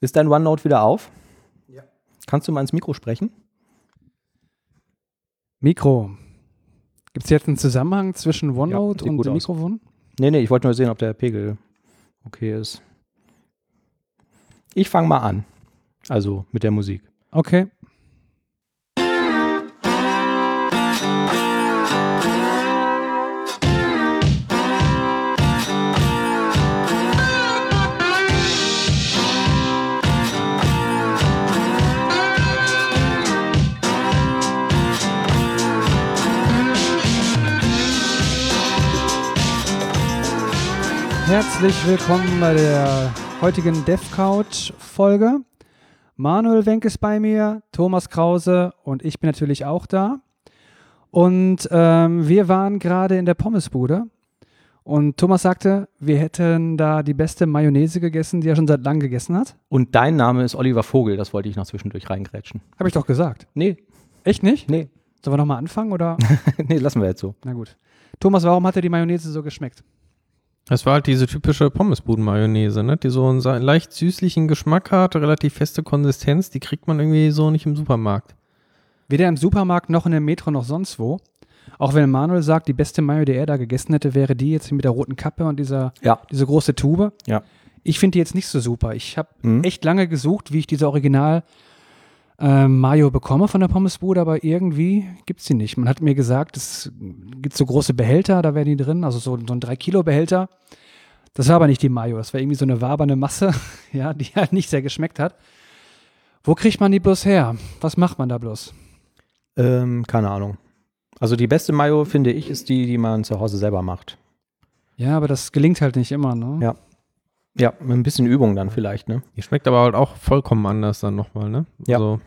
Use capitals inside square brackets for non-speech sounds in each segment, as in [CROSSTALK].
Ist dein OneNote wieder auf? Ja. Kannst du mal ins Mikro sprechen? Mikro. Gibt es jetzt einen Zusammenhang zwischen OneNote sieht und dem aus. Mikrofon? Nee, nee, ich wollte nur sehen, ob der Pegel okay ist. Ich fange mal an. Also mit der Musik. Okay. Herzlich willkommen bei der heutigen Dev Couch Folge. Manuel Wenk ist bei mir, Thomas Krause und ich bin natürlich auch da. Und ähm, wir waren gerade in der Pommesbude und Thomas sagte, wir hätten da die beste Mayonnaise gegessen, die er schon seit langem gegessen hat. Und dein Name ist Oliver Vogel, das wollte ich noch zwischendurch reingrätschen. Habe ich doch gesagt. Nee, Echt nicht? nee, Sollen wir nochmal anfangen oder? [LAUGHS] nee, lassen wir jetzt so. Na gut. Thomas, warum hat dir die Mayonnaise so geschmeckt? Das war halt diese typische Pommesbuden-Mayonnaise, ne? die so einen leicht süßlichen Geschmack hat, relativ feste Konsistenz, die kriegt man irgendwie so nicht im Supermarkt. Weder im Supermarkt noch in der Metro noch sonst wo. Auch wenn Manuel sagt, die beste Mayo, die er da gegessen hätte, wäre die jetzt mit der roten Kappe und dieser Ja. diese große Tube. Ja. Ich finde die jetzt nicht so super. Ich habe Mhm. echt lange gesucht, wie ich diese Original äh, Mayo bekomme von der Pommesbude, aber irgendwie gibt es die nicht. Man hat mir gesagt, es gibt so große Behälter, da wären die drin, also so, so ein 3-Kilo-Behälter. Das war aber nicht die Mayo, das war irgendwie so eine waberne Masse, [LAUGHS] ja, die halt nicht sehr geschmeckt hat. Wo kriegt man die bloß her? Was macht man da bloß? Ähm, keine Ahnung. Also die beste Mayo, finde ich, ist die, die man zu Hause selber macht. Ja, aber das gelingt halt nicht immer, ne? Ja. Ja, mit ein bisschen Übung dann vielleicht, ne? Die schmeckt aber halt auch vollkommen anders dann nochmal, ne? Ja. Also,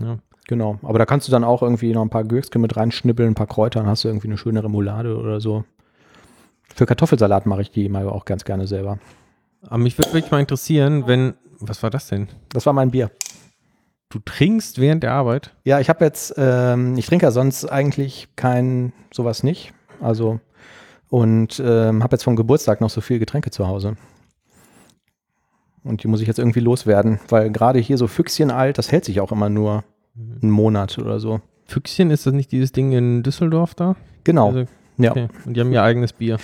ja. Genau. Aber da kannst du dann auch irgendwie noch ein paar Gürkske mit reinschnippeln, ein paar Kräuter, dann hast du irgendwie eine schöne Remoulade oder so. Für Kartoffelsalat mache ich die Mayo auch ganz gerne selber. Aber mich würde wirklich mal interessieren, wenn, was war das denn? Das war mein Bier. Du trinkst während der Arbeit? Ja, ich habe jetzt, ähm, ich trinke ja sonst eigentlich kein sowas nicht. Also und ähm, habe jetzt vom Geburtstag noch so viel Getränke zu Hause. Und die muss ich jetzt irgendwie loswerden, weil gerade hier so Füchschen alt, das hält sich auch immer nur einen Monat oder so. Füchschen, ist das nicht dieses Ding in Düsseldorf da? Genau. Also, ja. okay. Und die haben ihr eigenes Bier.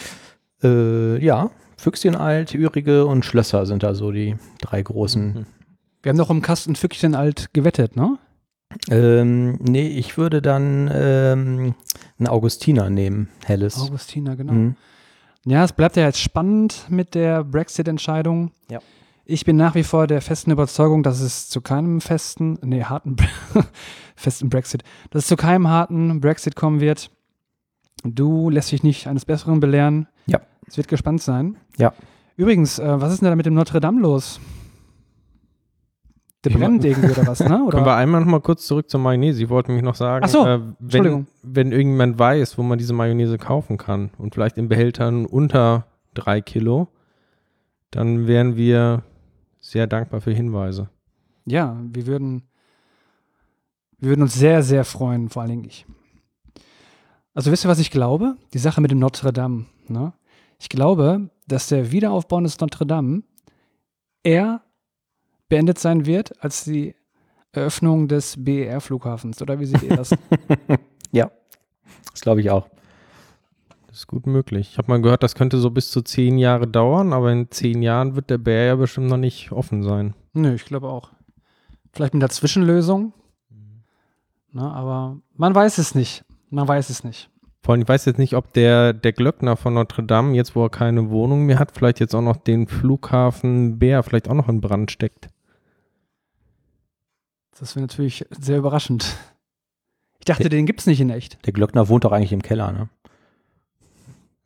Äh, ja, Füchschen alt, Ürige und Schlösser sind da so die drei großen. Mhm. Wir haben doch im Kasten Füchchen alt gewettet, ne? Ähm, nee, ich würde dann ähm, einen Augustiner nehmen, helles. Augustiner, genau. Mhm. Ja, es bleibt ja jetzt spannend mit der Brexit-Entscheidung. Ja. Ich bin nach wie vor der festen Überzeugung, dass es zu keinem festen, nee, harten, [LAUGHS] festen Brexit, dass es zu keinem harten Brexit kommen wird. Du lässt dich nicht eines Besseren belehren. Ja. Es wird gespannt sein. Ja. Übrigens, äh, was ist denn da mit dem Notre Dame los? Der brennt irgendwie oder was, ne? [LAUGHS] Können wir Oder? einmal noch mal kurz zurück zur Mayonnaise? Ich wollte mich noch sagen, Ach so, äh, wenn, wenn irgendjemand weiß, wo man diese Mayonnaise kaufen kann und vielleicht in Behältern unter drei Kilo, dann wären wir sehr dankbar für Hinweise. Ja, wir würden, wir würden uns sehr, sehr freuen, vor allen Dingen ich. Also wisst ihr, was ich glaube? Die Sache mit dem Notre Dame. Ne? Ich glaube, dass der Wiederaufbau des Notre Dame eher beendet sein wird als die Eröffnung des BER-Flughafens. Oder wie seht ihr das? [LAUGHS] Das glaube ich auch. Ist gut möglich. Ich habe mal gehört, das könnte so bis zu zehn Jahre dauern, aber in zehn Jahren wird der Bär ja bestimmt noch nicht offen sein. Nö, ich glaube auch. Vielleicht mit der Zwischenlösung. Ne, aber man weiß es nicht. Man weiß es nicht. Vor allem, ich weiß jetzt nicht, ob der, der Glöckner von Notre Dame, jetzt wo er keine Wohnung mehr hat, vielleicht jetzt auch noch den Flughafen Bär vielleicht auch noch in Brand steckt. Das wäre natürlich sehr überraschend. Ich dachte, den gibt es nicht in echt. Der Glöckner wohnt doch eigentlich im Keller, ne?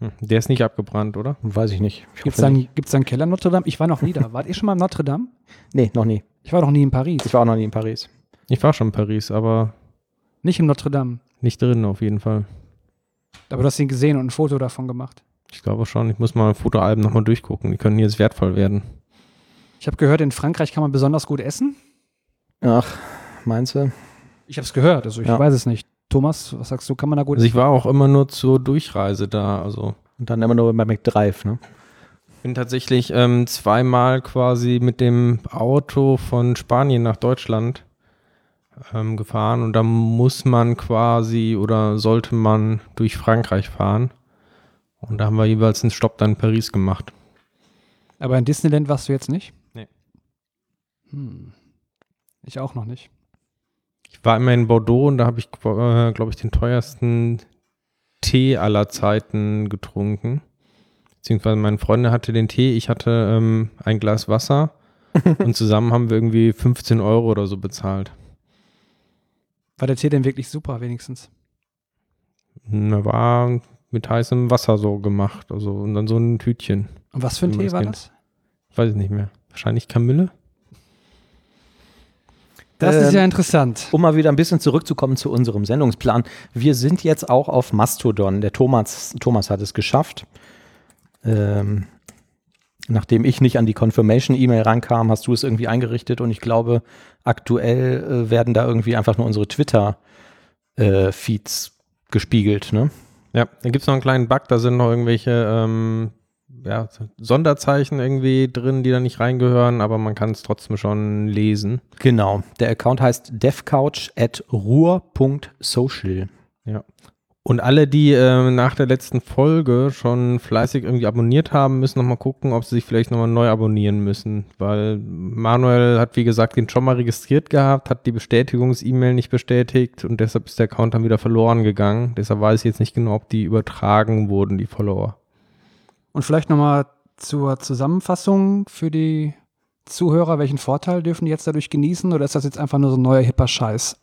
Hm, Der ist nicht abgebrannt, oder? Weiß ich nicht. Ich Gibt es hoffe da, nicht. einen- gibt's da einen Keller in Notre Dame? Ich war noch nie da. Wart ihr schon mal in Notre Dame? [LAUGHS] Nee, noch nie. Ich war noch nie in Paris. Ich war auch noch nie in Paris. Ich war schon in Paris, aber Nicht in Notre Dame. nicht drin auf jeden Fall. Aber du hast ihn gesehen und ein Foto davon gemacht. Ich glaube schon. Ich muss mal Fotoalben nochmal durchgucken. Die können jetzt wertvoll werden. Ich habe gehört, in Frankreich kann man besonders gut essen. Ach, meinst du? Ich habe es gehört, also ich Ja. weiß es nicht. Thomas, was sagst du, kann man da gut Also ich war auch immer nur zur Durchreise da. Also Und dann immer nur bei McDrive, ne? bin tatsächlich ähm, zweimal quasi mit dem Auto von Spanien nach Deutschland ähm, gefahren und da muss man quasi oder sollte man durch Frankreich fahren. Und da haben wir jeweils einen Stopp dann in Paris gemacht. Aber in Disneyland warst du jetzt nicht? Nee. Hm. Ich auch noch nicht. Ich war immer in Bordeaux und da habe ich, äh, glaube ich, den teuersten Tee aller Zeiten getrunken. Beziehungsweise meine Freundin hatte den Tee, ich hatte ähm, ein Glas Wasser [LAUGHS] und zusammen haben wir irgendwie 15 Euro oder so bezahlt. War der Tee denn wirklich super, wenigstens? Er war mit heißem Wasser so gemacht, also und dann so ein Tütchen. Und was für ein Tee war kennt. das? Weiß ich nicht mehr. Wahrscheinlich Kamille? Das ist Ähm, ja interessant. Um mal wieder ein bisschen zurückzukommen zu unserem Sendungsplan. Wir sind jetzt auch auf Mastodon. Der Thomas, Thomas hat es geschafft. Ähm, nachdem ich nicht an die Confirmation-E-Mail rankam, hast du es irgendwie eingerichtet und ich glaube, aktuell äh, werden da irgendwie einfach nur unsere Twitter-Feeds gespiegelt. Ne? Ja, da gibt es noch einen kleinen Bug, da sind noch irgendwelche ähm, ja, Sonderzeichen irgendwie drin, die da nicht reingehören, aber man kann es trotzdem schon lesen. Genau. Der Account heißt devcouch at ruhr.social. Und alle, die ähm, nach der letzten Folge schon fleißig irgendwie abonniert haben, müssen nochmal gucken, ob sie sich vielleicht nochmal neu abonnieren müssen. Weil Manuel hat, wie gesagt, den schon mal registriert gehabt, hat die Bestätigungs-E-Mail nicht bestätigt und deshalb ist der Account dann wieder verloren gegangen. Deshalb weiß ich jetzt nicht genau, ob die übertragen wurden, die Follower. Und vielleicht nochmal zur Zusammenfassung für die Zuhörer. Welchen Vorteil dürfen die jetzt dadurch genießen? Oder ist das jetzt einfach nur so ein neuer hipper Scheiß?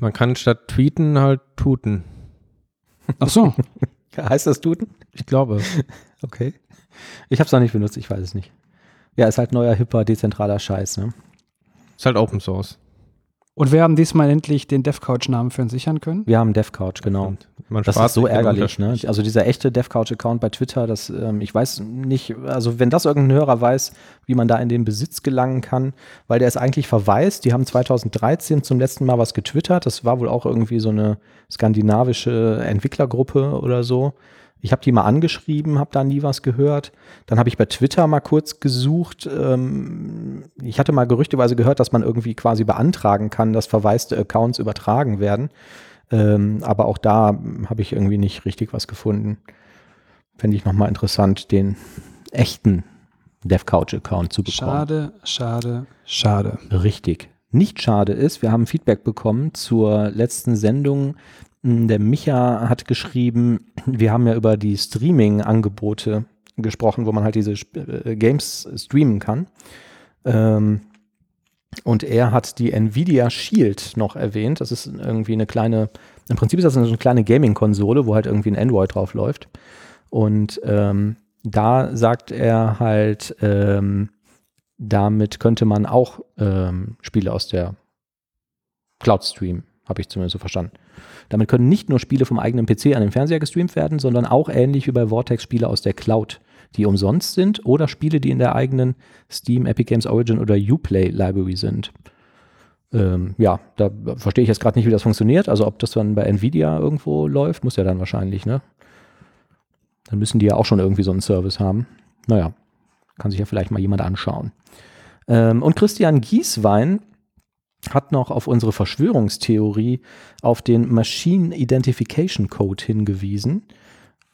Man kann statt tweeten halt tuten. Ach so. [LAUGHS] Heißt das Duden? Ich glaube. [LAUGHS] Okay. Ich habe es noch nicht benutzt, ich weiß es nicht. Ja, ist halt neuer, hipper, dezentraler Scheiß, ne? Ist halt Open Source. Und wir haben diesmal endlich den DevCouch-Namen für uns sichern können. Wir haben DevCouch, genau. Man Das ist so ärgerlich, ne? Also dieser echte DevCouch-Account bei Twitter, das, ähm, ich weiß nicht, also wenn das irgendein Hörer weiß, wie man da in den Besitz gelangen kann, weil der ist eigentlich verwaist. Die haben 2013 zum letzten Mal was getwittert. Das war wohl auch irgendwie so eine skandinavische Entwicklergruppe oder so. Ich habe die mal angeschrieben, habe da nie was gehört. Dann habe ich bei Twitter mal kurz gesucht. Ähm, ich hatte mal gerüchteweise gehört, dass man irgendwie quasi beantragen kann, dass verwaiste Accounts übertragen werden. Ähm, aber auch da habe ich irgendwie nicht richtig was gefunden. Fände ich nochmal interessant, den echten DevCouch-Account zu bekommen. Schade, schade, schade. Richtig. Nicht schade ist, wir haben Feedback bekommen zur letzten Sendung. Hm, Der Micha hat geschrieben, wir haben ja über die Streaming-Angebote gesprochen, wo man halt diese äh, Games streamen kann. Ähm, und er hat die Nvidia Shield noch erwähnt. Das ist irgendwie eine kleine, im Prinzip ist das eine kleine Gaming-Konsole, wo halt irgendwie ein Android drauf läuft. Und ähm, da sagt er halt, ähm, damit könnte man auch ähm, Spiele aus der Cloud streamen, habe ich zumindest so verstanden. Damit können nicht nur Spiele vom eigenen PC an den Fernseher gestreamt werden, sondern auch ähnlich wie bei Vortex Spiele aus der Cloud, die umsonst sind oder Spiele, die in der eigenen Steam, Epic Games Origin oder Uplay Library sind. Ähm, ja, da verstehe ich jetzt gerade nicht, wie das funktioniert. Also ob das dann bei Nvidia irgendwo läuft, muss ja dann wahrscheinlich, ne? Dann müssen die ja auch schon irgendwie so einen Service haben. Naja, kann sich ja vielleicht mal jemand anschauen. Ähm, und Christian Gieswein hat noch auf unsere Verschwörungstheorie auf den Machine Identification Code hingewiesen.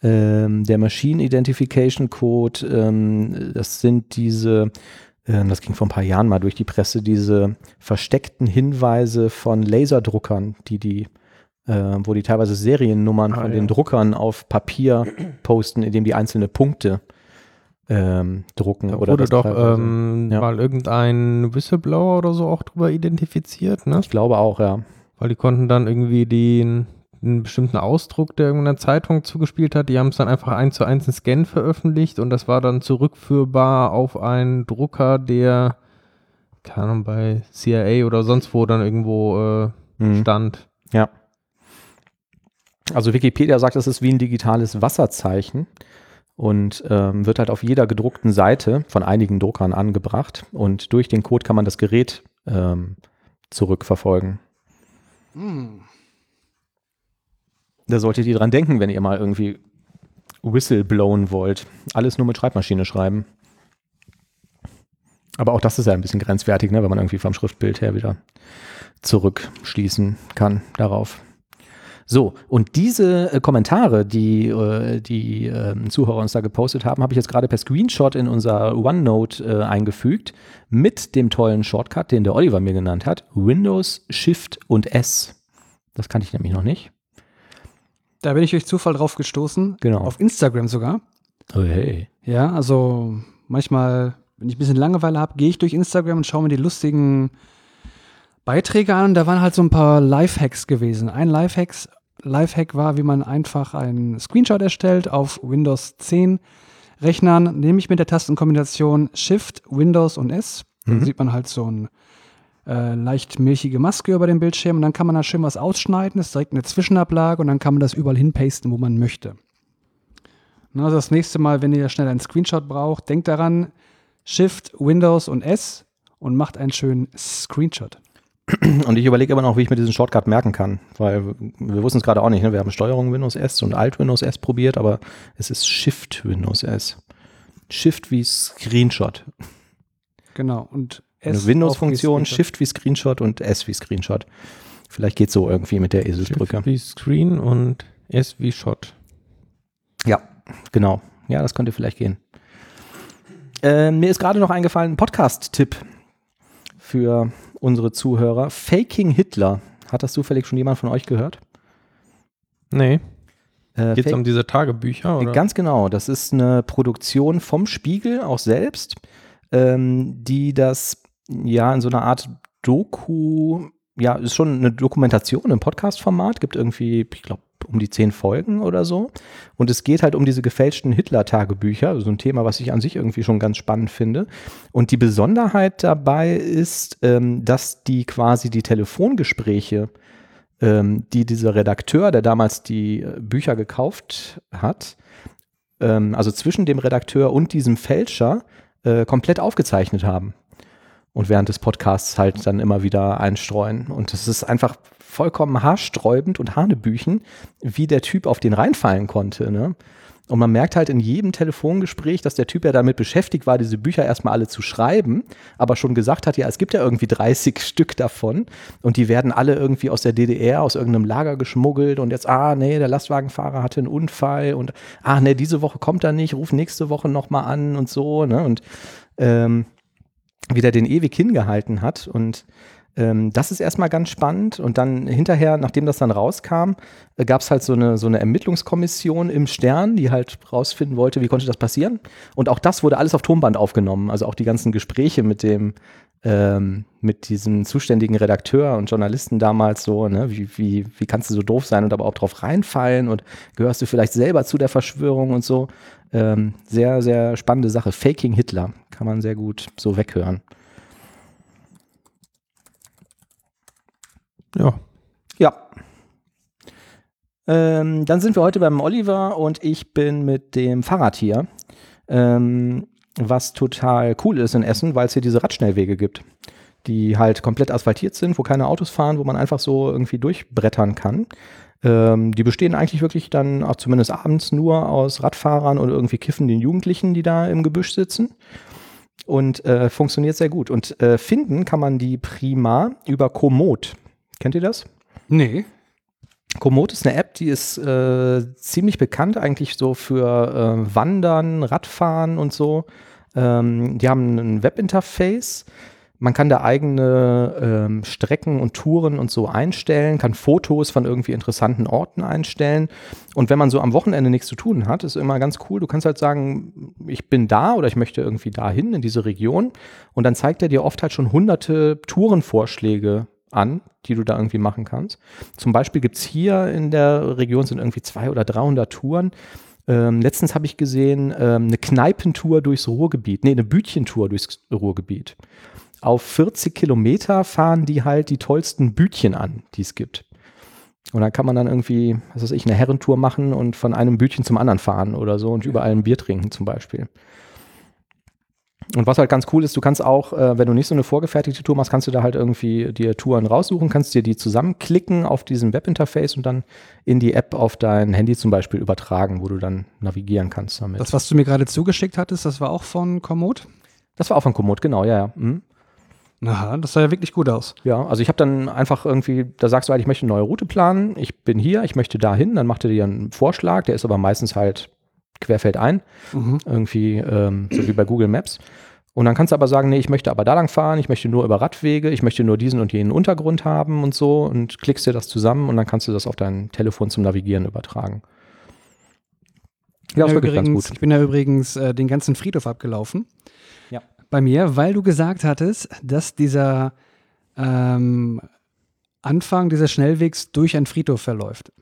Ähm, der Machine Identification Code, ähm, das sind diese, ähm, das ging vor ein paar Jahren mal durch die Presse, diese versteckten Hinweise von Laserdruckern, die die äh, wo die teilweise Seriennummern Ah, von ja. den Druckern auf Papier posten, indem die einzelne Punkte ähm, drucken. Da oder wurde das doch ähm, ja. mal irgendein Whistleblower oder so auch drüber identifiziert, ne? ich glaube auch, ja. Weil die konnten dann irgendwie den einen bestimmten Ausdruck, der irgendeiner Zeitung zugespielt hat, die haben es dann einfach eins zu eins in Scan veröffentlicht und das war dann zurückführbar auf einen Drucker, der, keine Ahnung, bei CIA oder sonst wo dann irgendwo äh, Mhm. stand. Ja. Also Wikipedia sagt, es ist wie ein digitales Wasserzeichen und ähm, wird halt auf jeder gedruckten Seite von einigen Druckern angebracht und durch den Code kann man das Gerät ähm, zurückverfolgen. Hm. Da solltet ihr dran denken, wenn ihr mal irgendwie Whistle blowen wollt. Alles nur mit Schreibmaschine schreiben. Aber auch das ist ja ein bisschen grenzwertig, ne, wenn man irgendwie vom Schriftbild her wieder zurückschließen kann darauf. So, und diese äh, Kommentare, die äh, die äh, Zuhörer uns da gepostet haben, habe ich jetzt gerade per Screenshot in unser OneNote äh, eingefügt mit dem tollen Shortcut, den der Oliver mir genannt hat. Windows, Shift und S. Das kannte ich nämlich noch nicht. Da bin ich durch Zufall drauf gestoßen. Genau. Auf Instagram sogar. Oh, hey. Ja, also manchmal, wenn ich ein bisschen Langeweile habe, gehe ich durch Instagram und schaue mir die lustigen Beiträge an. Da waren halt so ein paar Lifehacks gewesen. Ein Lifehacks, Lifehack war, wie man einfach einen Screenshot erstellt auf Windows 10 Rechnern, nämlich mit der Tastenkombination Shift, Windows und S. Dann Mhm. sieht man halt so ein äh, leicht milchige Maske über dem Bildschirm und dann kann man da schön was ausschneiden, ist direkt eine Zwischenablage und dann kann man das überall hinpasten, wo man möchte. Na, Also das nächste Mal, wenn ihr schnell einen Screenshot braucht, denkt daran, Shift, Windows und S und macht einen schönen Screenshot. Und ich überlege immer noch, wie ich mir diesen Shortcut merken kann, weil wir wussten es gerade auch nicht. Ne? Wir haben Steuerung Windows S und Alt Windows S probiert, aber es ist Shift Windows S. Shift wie Screenshot. Genau. Und Eine S Windows-Funktion, auf die Shift wie Screenshot und S wie Screenshot. Vielleicht geht so irgendwie mit der Eselsbrücke. Wie Screen und S wie Shot. Ja, genau. Ja, das könnte vielleicht gehen. Äh, mir ist gerade noch eingefallen, ein Podcast-Tipp für unsere Zuhörer. Faking Hitler. Hat das zufällig schon jemand von euch gehört? Nee. Äh, Geht es um diese Tagebücher? Oder? Ganz genau. Das ist eine Produktion vom Spiegel, auch selbst, ähm, die das ja in so einer Art Doku, ja, ist schon eine Dokumentation im Podcast-Format, gibt irgendwie, ich glaube, um die zehn Folgen oder so. Und es geht halt um diese gefälschten Hitler-Tagebücher, also so ein Thema, was ich an sich irgendwie schon ganz spannend finde. Und die Besonderheit dabei ist, ähm, dass die quasi die Telefongespräche ähm, die dieser Redakteur, der damals die äh, Bücher gekauft hat, ähm, also zwischen dem Redakteur und diesem Fälscher, äh, komplett aufgezeichnet haben. Und während des Podcasts halt dann immer wieder einstreuen. Und es ist einfach vollkommen haarsträubend und hanebüchen, wie der Typ auf den reinfallen konnte. Ne? Und man merkt halt in jedem Telefongespräch, dass der Typ ja damit beschäftigt war, diese Bücher erstmal alle zu schreiben, aber schon gesagt hat, ja, es gibt ja irgendwie 30 [LAUGHS] Stück davon und die werden alle irgendwie aus der DDR, aus irgendeinem Lager geschmuggelt und jetzt, ah, nee, der Lastwagenfahrer hatte einen Unfall und, ah, nee, diese Woche kommt er nicht, ruf nächste Woche nochmal an und so, ne, und ähm, wie der den ewig hingehalten hat und ähm, das ist erstmal ganz spannend. Und dann hinterher, nachdem das dann rauskam, äh, gab es halt so eine, so eine Ermittlungskommission im Stern, die halt rausfinden wollte, wie konnte das passieren. Und auch das wurde alles auf Tonband aufgenommen. Also auch die ganzen Gespräche mit dem, ähm, mit diesem zuständigen Redakteur und Journalisten damals so, ne, wie, wie, wie kannst du so doof sein und aber auch drauf reinfallen und gehörst du vielleicht selber zu der Verschwörung und so. Ähm, sehr, sehr spannende Sache. Faking Hitler kann man sehr gut so weghören. Ja. Ja. Ähm, dann sind wir heute beim Oliver und ich bin mit dem Fahrrad hier. Ähm, was total cool ist in Essen, weil es hier diese Radschnellwege gibt, die halt komplett asphaltiert sind, wo keine Autos fahren, wo man einfach so irgendwie durchbrettern kann. Ähm, die bestehen eigentlich wirklich dann auch zumindest abends nur aus Radfahrern und irgendwie kiffenden Jugendlichen, die da im Gebüsch sitzen. Und äh, funktioniert sehr gut. Und äh, finden kann man die prima über Komoot. Kennt ihr das? Nee. Komoot ist eine App, die ist äh, ziemlich bekannt eigentlich so für äh, Wandern, Radfahren und so. Ähm, die haben ein Webinterface. Man kann da eigene ähm, Strecken und Touren und so einstellen, kann Fotos von irgendwie interessanten Orten einstellen. Und wenn man so am Wochenende nichts zu tun hat, ist immer ganz cool. Du kannst halt sagen, ich bin da oder ich möchte irgendwie dahin in diese Region. Und dann zeigt er dir oft halt schon hunderte Tourenvorschläge an, die du da irgendwie machen kannst. Zum Beispiel gibt es hier in der Region sind irgendwie zwei oder 300 Touren. Ähm, letztens habe ich gesehen, ähm, eine Kneipentour durchs Ruhrgebiet, nee, eine Bütchentour durchs Ruhrgebiet. Auf 40 Kilometer fahren die halt die tollsten Bütchen an, die es gibt. Und dann kann man dann irgendwie, was weiß ich, eine Herrentour machen und von einem Bütchen zum anderen fahren oder so und überall ein Bier trinken zum Beispiel. Und was halt ganz cool ist, du kannst auch, äh, wenn du nicht so eine vorgefertigte Tour machst, kannst du da halt irgendwie dir Touren raussuchen, kannst dir die zusammenklicken auf diesem Webinterface und dann in die App auf dein Handy zum Beispiel übertragen, wo du dann navigieren kannst damit. Das, was du mir gerade zugeschickt hattest, das war auch von Komoot? Das war auch von Komoot, genau, ja, ja. Mhm. Aha, das sah ja wirklich gut aus. Ja, also ich habe dann einfach irgendwie, da sagst du halt, ich möchte eine neue Route planen, ich bin hier, ich möchte dahin, dann macht er dir einen Vorschlag, der ist aber meistens halt querfeldein, Mhm. irgendwie ähm, so wie bei Google Maps. Und dann kannst du aber sagen, nee, ich möchte aber da lang fahren, ich möchte nur über Radwege, ich möchte nur diesen und jenen Untergrund haben und so und klickst dir das zusammen und dann kannst du das auf dein Telefon zum Navigieren übertragen. Ja, ist wirklich ganz übrigens, gut. Ich bin ja übrigens äh, den ganzen Friedhof abgelaufen. Ja. Bei mir, weil du gesagt hattest, dass dieser ähm, Anfang dieses Schnellwegs durch einen Friedhof verläuft.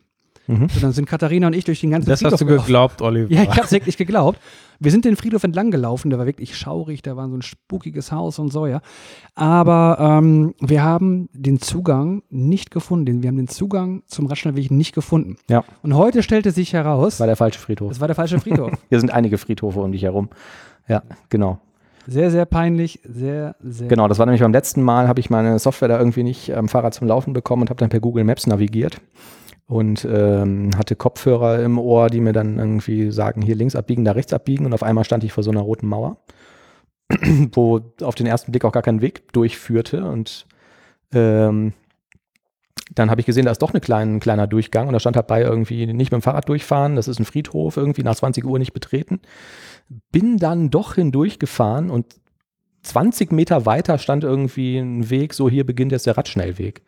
Mhm. So, dann sind Katharina und ich durch den ganzen Das Friedhof hast du geglaubt, Oliver. Ja, ich habe es wirklich geglaubt. Wir sind den Friedhof entlang gelaufen, der war wirklich schaurig, da war so ein spukiges Haus und so, ja. Aber ähm, wir haben den Zugang nicht gefunden. Wir haben den Zugang zum Radschnellweg nicht gefunden. Ja. Und heute stellte sich heraus, Das war der falsche Friedhof. es war der falsche Friedhof. [LAUGHS] Hier sind einige Friedhofe um dich herum. Ja, genau. Sehr, sehr peinlich, sehr, sehr. Genau, das war nämlich beim letzten Mal, habe ich meine Software da irgendwie nicht am Fahrrad zum Laufen bekommen und habe dann per Google Maps navigiert und ähm, hatte Kopfhörer im Ohr, die mir dann irgendwie sagen, hier links abbiegen, da rechts abbiegen und auf einmal stand ich vor so einer roten Mauer, [CLEARS THROAT] wo auf den ersten Blick auch gar kein Weg durchführte und ähm, dann habe ich gesehen, da ist doch eine kleine, ein kleiner Durchgang und da stand halt bei irgendwie nicht mit dem Fahrrad durchfahren, das ist ein Friedhof, irgendwie nach 20 Uhr nicht betreten. Bin dann doch hindurchgefahren und 20 Meter weiter stand irgendwie ein Weg, so hier beginnt jetzt der Radschnellweg.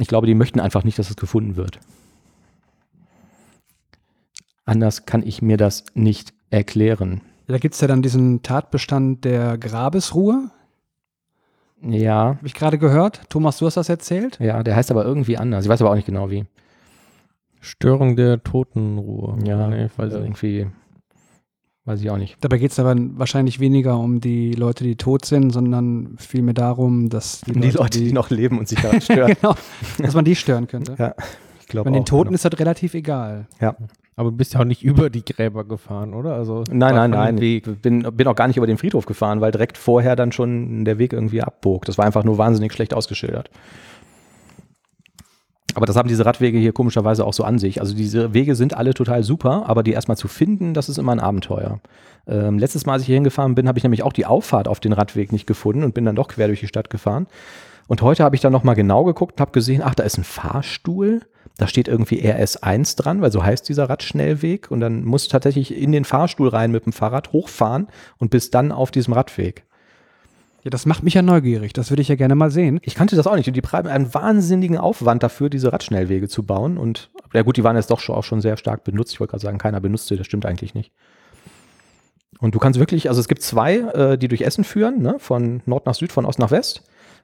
Ich glaube, die möchten einfach nicht, dass es gefunden wird. Anders kann ich mir das nicht erklären. Da gibt es ja dann diesen Tatbestand der Grabesruhe, Ja, habe ich gerade gehört. Thomas, du hast das erzählt? ja, der heißt aber irgendwie anders. Ich weiß aber auch nicht genau wie. Störung der Totenruhe. Ja, nee, ich weiß nicht. Weiß ich auch nicht. Dabei geht es aber wahrscheinlich weniger um die Leute, die tot sind, sondern vielmehr darum, dass Die Leute, die noch leben und sich [LAUGHS] daran stören. genau, dass man die stören könnte. ja, ich glaube Bei den Toten genau. ist das relativ egal. Aber du bist ja auch nicht über die Gräber gefahren, oder? Also Nein, nein, nein. Weg. Ich bin, bin auch gar nicht über den Friedhof gefahren, weil direkt vorher dann schon der Weg irgendwie abbog. Das war einfach nur wahnsinnig schlecht ausgeschildert. Aber das haben diese Radwege hier komischerweise auch so an sich. Also diese Wege sind alle total super, aber die erstmal zu finden, das ist immer ein Abenteuer. Ähm, letztes Mal, als ich hier hingefahren bin, habe ich nämlich auch die Auffahrt auf den Radweg nicht gefunden und bin dann doch quer durch die Stadt gefahren. Und heute habe ich dann nochmal genau geguckt und habe gesehen, ach, da ist ein Fahrstuhl. Da steht irgendwie RS1 dran, weil so heißt dieser Radschnellweg. Und dann musst du tatsächlich in den Fahrstuhl rein mit dem Fahrrad hochfahren und bist dann auf diesem Radweg. Ja, das macht mich ja neugierig. Das würde ich ja gerne mal sehen. Ich kannte das auch nicht. Und die treiben einen wahnsinnigen Aufwand dafür, diese Radschnellwege zu bauen. Und ja gut, die waren jetzt doch schon, auch schon sehr stark benutzt. Ich wollte gerade sagen, keiner benutzt sie, das stimmt eigentlich nicht. Und du kannst wirklich, also es gibt zwei, äh, die durch Essen führen, ne? von Nord nach Süd, von Ost nach West.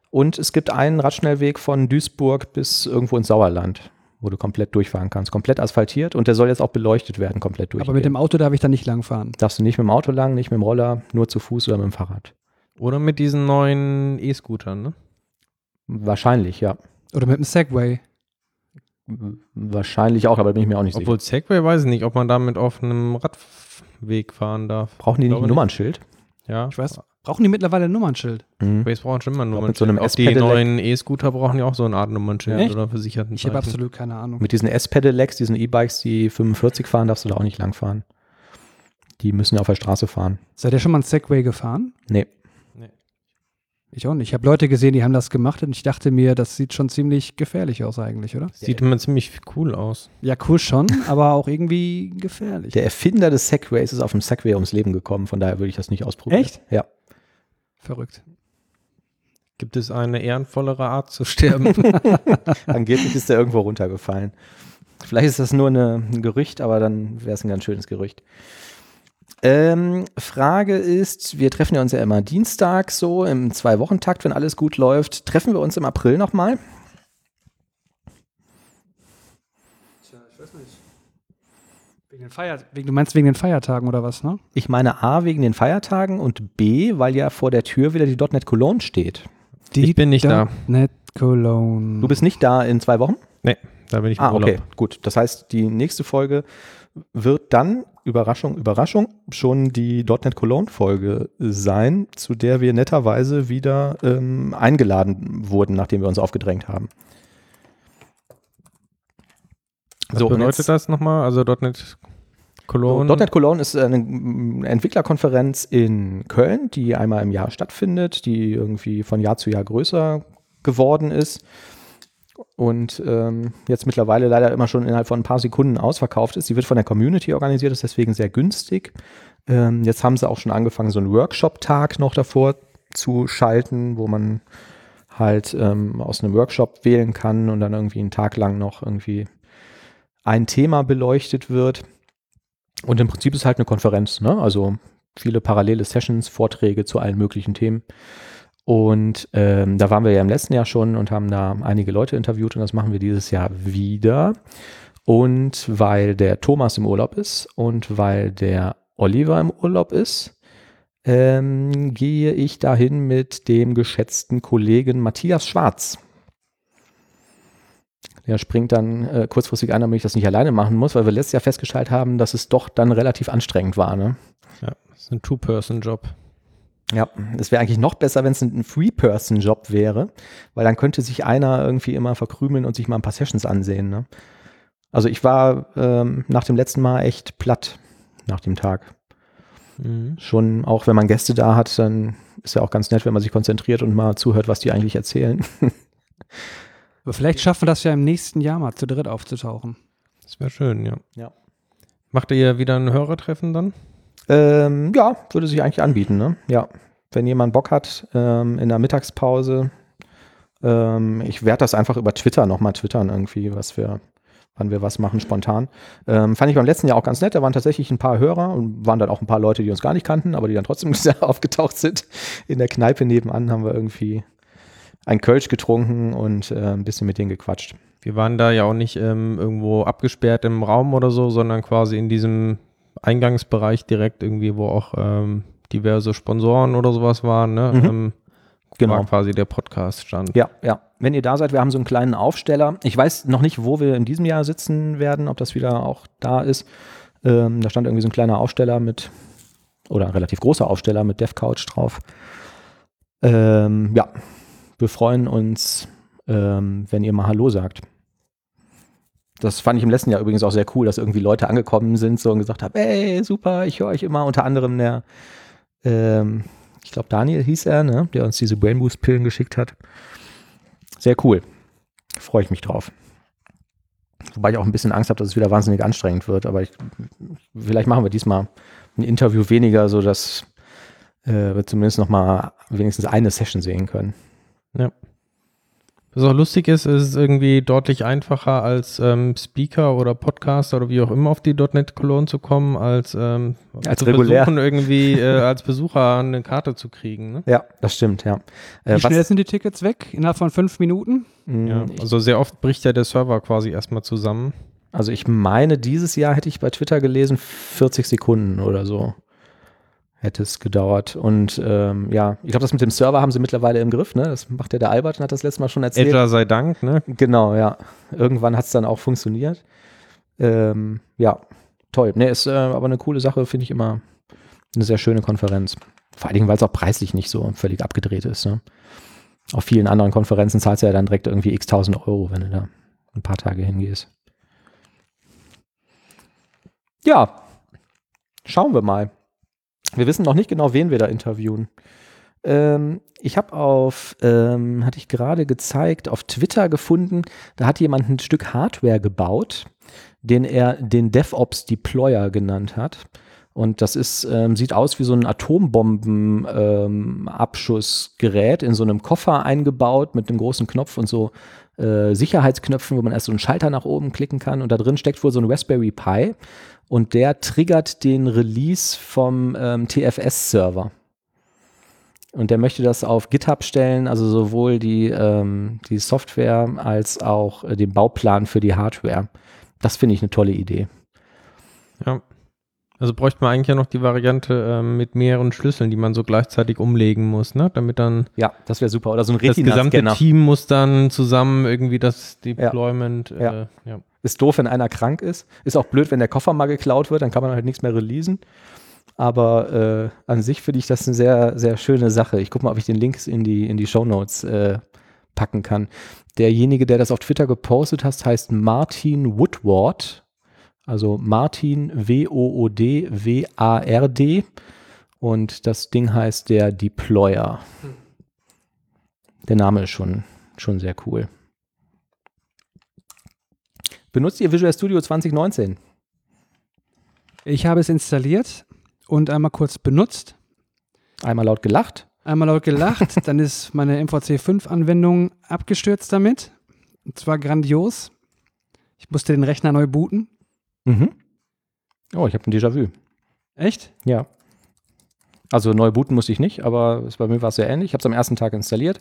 Und es gibt einen Radschnellweg von Duisburg bis irgendwo ins Sauerland, wo du komplett durchfahren kannst. Komplett asphaltiert und der soll jetzt auch beleuchtet werden, komplett durch. Aber mit dem Auto darf ich da nicht langfahren. Darfst du nicht mit dem Auto lang, nicht mit dem Roller, nur zu Fuß oder mit dem Fahrrad. Oder mit diesen neuen E-Scootern, ne? Wahrscheinlich, ja. Oder mit dem Segway. Wahrscheinlich auch, aber da bin ich mir auch nicht Obwohl Segway weiß ich nicht, ob man damit auf einem Radweg fahren darf. Brauchen die nicht ein. Nummernschild? Ja. Ich weiß. Brauchen die mittlerweile ein Nummernschild? Mhm. Segways brauchen schon immer ein glaub, mit so einem Auch die neuen E-Scooter brauchen ja auch so eine Art Nummernschild Echt? oder versicherten Ich habe absolut keine Ahnung. Mit diesen S-Pedelecs, diesen E-Bikes, die 45 fahren, darfst du da auch nicht lang fahren. Die müssen ja auf der Straße fahren. Seid ihr schon mal ein Segway gefahren? Nee. Ich auch nicht. Ich habe Leute gesehen, die haben das gemacht und ich dachte mir, das sieht schon ziemlich gefährlich aus eigentlich, oder? Sieht immer ziemlich cool aus. Ja, cool schon, [LAUGHS] aber auch irgendwie gefährlich. Der Erfinder des Segways ist auf dem Segway ums Leben gekommen, von daher würde ich das nicht ausprobieren. Echt? Ja. Verrückt. Gibt es eine ehrenvollere Art zu sterben? [LAUGHS] [LAUGHS] Angeblich ist der irgendwo runtergefallen. Vielleicht ist das nur eine, ein Gerücht, aber dann wäre es ein ganz schönes Gerücht. Ähm, Frage ist, wir treffen ja uns ja immer Dienstag so im Zwei-Wochen-Takt, wenn alles gut läuft. Treffen wir uns im April nochmal? Tja, ich weiß nicht. Wegen den Feier wegen, du meinst wegen den Feiertagen oder was, ne? Ich meine A, wegen den Feiertagen und B, weil ja vor der Tür wieder die .NET Cologne steht. Ich bin nicht da. Net Cologne. Du bist nicht da in zwei Wochen? Da bin ich im Ah, Urlaub. okay, gut. Das heißt, die nächste Folge wird dann, Überraschung, Überraschung, schon die .NET Cologne-Folge sein, zu der wir netterweise wieder ähm, eingeladen wurden, nachdem wir uns aufgedrängt haben. Was So, bedeutet jetzt- das nochmal? Also .NET Cologne. .NET Cologne ist eine Entwicklerkonferenz in Köln, die einmal im Jahr stattfindet, die irgendwie von Jahr zu Jahr größer geworden ist und ähm, jetzt mittlerweile leider immer schon innerhalb von ein paar Sekunden ausverkauft ist. Sie wird von der Community organisiert, ist deswegen sehr günstig. Ähm, jetzt haben sie auch schon angefangen, so einen Workshop-Tag noch davor zu schalten, wo man halt ähm, aus einem Workshop wählen kann und dann irgendwie einen Tag lang noch irgendwie ein Thema beleuchtet wird. Und im Prinzip ist halt eine Konferenz, ne? Also viele parallele Sessions, Vorträge zu allen möglichen Themen. Und ähm, da waren wir ja im letzten Jahr schon und haben da einige Leute interviewt und das machen wir dieses Jahr wieder. Und weil der Thomas im Urlaub ist und weil der Oliver im Urlaub ist, ähm, gehe ich dahin mit dem geschätzten Kollegen Matthias Schwarz. Der springt dann äh, kurzfristig ein, damit ich das nicht alleine machen muss, weil wir letztes Jahr festgestellt haben, dass es doch dann relativ anstrengend war. Ne? Ja, das ist ein Two-Person-Job. Ja, es wäre eigentlich noch besser, wenn es ein Three-Person-Job wäre, weil dann könnte sich einer irgendwie immer verkrümeln und sich mal ein paar Sessions ansehen. Ne? Also ich war ähm, nach dem letzten Mal echt platt nach dem Tag. Mhm. Schon auch wenn man Gäste da hat, dann ist ja auch ganz nett, wenn man sich konzentriert und mal zuhört, was die eigentlich erzählen. Aber vielleicht schaffen wir das ja im nächsten Jahr mal zu dritt aufzutauchen. Das wäre schön, ja. Ja. Macht ihr wieder ein Hörertreffen dann? Ähm, ja, würde sich eigentlich anbieten, ne? Ja. Wenn jemand Bock hat, ähm, in der Mittagspause, ähm, ich werde das einfach über Twitter nochmal twittern, irgendwie, was wir, wann wir was machen, spontan. Ähm, fand ich beim letzten Jahr auch ganz nett. Da waren tatsächlich ein paar Hörer und waren dann auch ein paar Leute, die uns gar nicht kannten, aber die dann trotzdem [LAUGHS] aufgetaucht sind. In der Kneipe nebenan haben wir irgendwie ein Kölsch getrunken und äh, ein bisschen mit denen gequatscht. Wir waren da ja auch nicht ähm, irgendwo abgesperrt im Raum oder so, sondern quasi in diesem Eingangsbereich direkt irgendwie, wo auch ähm, diverse Sponsoren oder sowas waren. Ne? Mhm. Ähm, Genau. War quasi der Podcast stand. Ja, ja. Wenn ihr da seid, wir haben so einen kleinen Aufsteller. Ich weiß noch nicht, wo wir in diesem Jahr sitzen werden, ob das wieder auch da ist. Ähm, da stand irgendwie so ein kleiner Aufsteller mit, oder ein relativ großer Aufsteller mit DevCouch drauf. Ähm, ja, wir freuen uns, ähm, wenn ihr mal Hallo sagt. Das fand ich im letzten Jahr übrigens auch sehr cool, dass irgendwie Leute angekommen sind so und gesagt haben, ey, super, ich höre euch immer. Unter anderem der, ähm, ich glaube Daniel hieß er, ne, der uns diese Brain Boost Pillen geschickt hat. Sehr cool. Freue ich mich drauf. Wobei ich auch ein bisschen Angst habe, dass es wieder wahnsinnig anstrengend wird. Aber ich, vielleicht machen wir diesmal ein Interview weniger, sodass äh, wir zumindest noch mal wenigstens eine Session sehen können. Was auch lustig ist, ist es irgendwie deutlich einfacher als ähm, Speaker oder Podcaster oder wie auch immer auf die .NET Cologne zu kommen, als, ähm, Als zu regulär. versuchen, irgendwie äh, als Besucher eine Karte zu kriegen. Ne? Ja, das stimmt, ja. Äh, Wie schnell sind die Tickets weg? Innerhalb von fünf Minuten? mh, Ja, also sehr oft bricht ja der Server quasi erstmal zusammen. also ich meine, dieses Jahr hätte ich bei Twitter gelesen, 40 Sekunden oder so hätte es gedauert. Und ähm, ja, ich glaube, das mit dem Server haben sie mittlerweile im Griff. Ne? Das macht ja der Albert und hat das letzte Mal schon erzählt. Azure sei Dank, ne? Genau, ja. Irgendwann hat es dann auch funktioniert. Ähm, ja, toll. Ne, ist äh, aber eine coole Sache, finde ich immer eine sehr schöne Konferenz. Vor allen Dingen, weil es auch preislich nicht so völlig abgedreht ist. Ne? Auf vielen anderen Konferenzen zahlst du ja dann direkt irgendwie x tausend Euro, wenn du da ein paar Tage hingehst. Ja, schauen wir mal. Wir wissen noch nicht genau, wen wir da interviewen. Ähm, ich habe auf, ähm, hatte ich gerade gezeigt, auf Twitter gefunden, da hat jemand ein Stück Hardware gebaut, den er den DevOps Deployer genannt hat. Und das ist, ähm, sieht aus wie so ein Atombomben-Abschussgerät in so einem Koffer eingebaut mit einem großen Knopf und so äh, Sicherheitsknöpfen, wo man erst so einen Schalter nach oben klicken kann. Und da drin steckt wohl so ein Raspberry Pi und der triggert den Release vom ähm, TFS-Server. Und der möchte das auf GitHub stellen, also sowohl die, ähm, die Software als auch äh, den Bauplan für die Hardware. Das finde ich eine tolle Idee. Ja. Also bräuchte man eigentlich ja noch die Variante ähm, mit mehreren Schlüsseln, die man so gleichzeitig umlegen muss, ne? Damit dann Ja, das wäre super. Oder so ein das gesamte Retina-Scanner. Team muss dann zusammen irgendwie das Deployment. Ja. Äh, ja. Ist doof, wenn einer krank ist. Ist auch blöd, wenn der Koffer mal geklaut wird, dann kann man halt nichts mehr releasen. Aber äh, an sich finde ich das eine sehr, sehr schöne Sache. Ich gucke mal, ob ich den Link in die, in die Shownotes äh, packen kann. Derjenige, der das auf Twitter gepostet hat, heißt Martin Woodward. Also Martin W-O-O-D W-A-R-D. Und das Ding heißt der Deployer. Der Name ist schon, schon sehr cool. Benutzt ihr Visual Studio 2019? Ich habe es installiert und einmal kurz benutzt, Einmal laut gelacht. einmal laut gelacht, [LAUGHS] dann ist meine MVC 5 Anwendung abgestürzt damit. Und zwar grandios. Ich musste den Rechner neu booten. Mhm. Oh, ich habe ein Déjà-vu. Echt? Ja. Also neu booten musste ich nicht, aber es, bei mir war es sehr ähnlich. Ich habe es am ersten Tag installiert.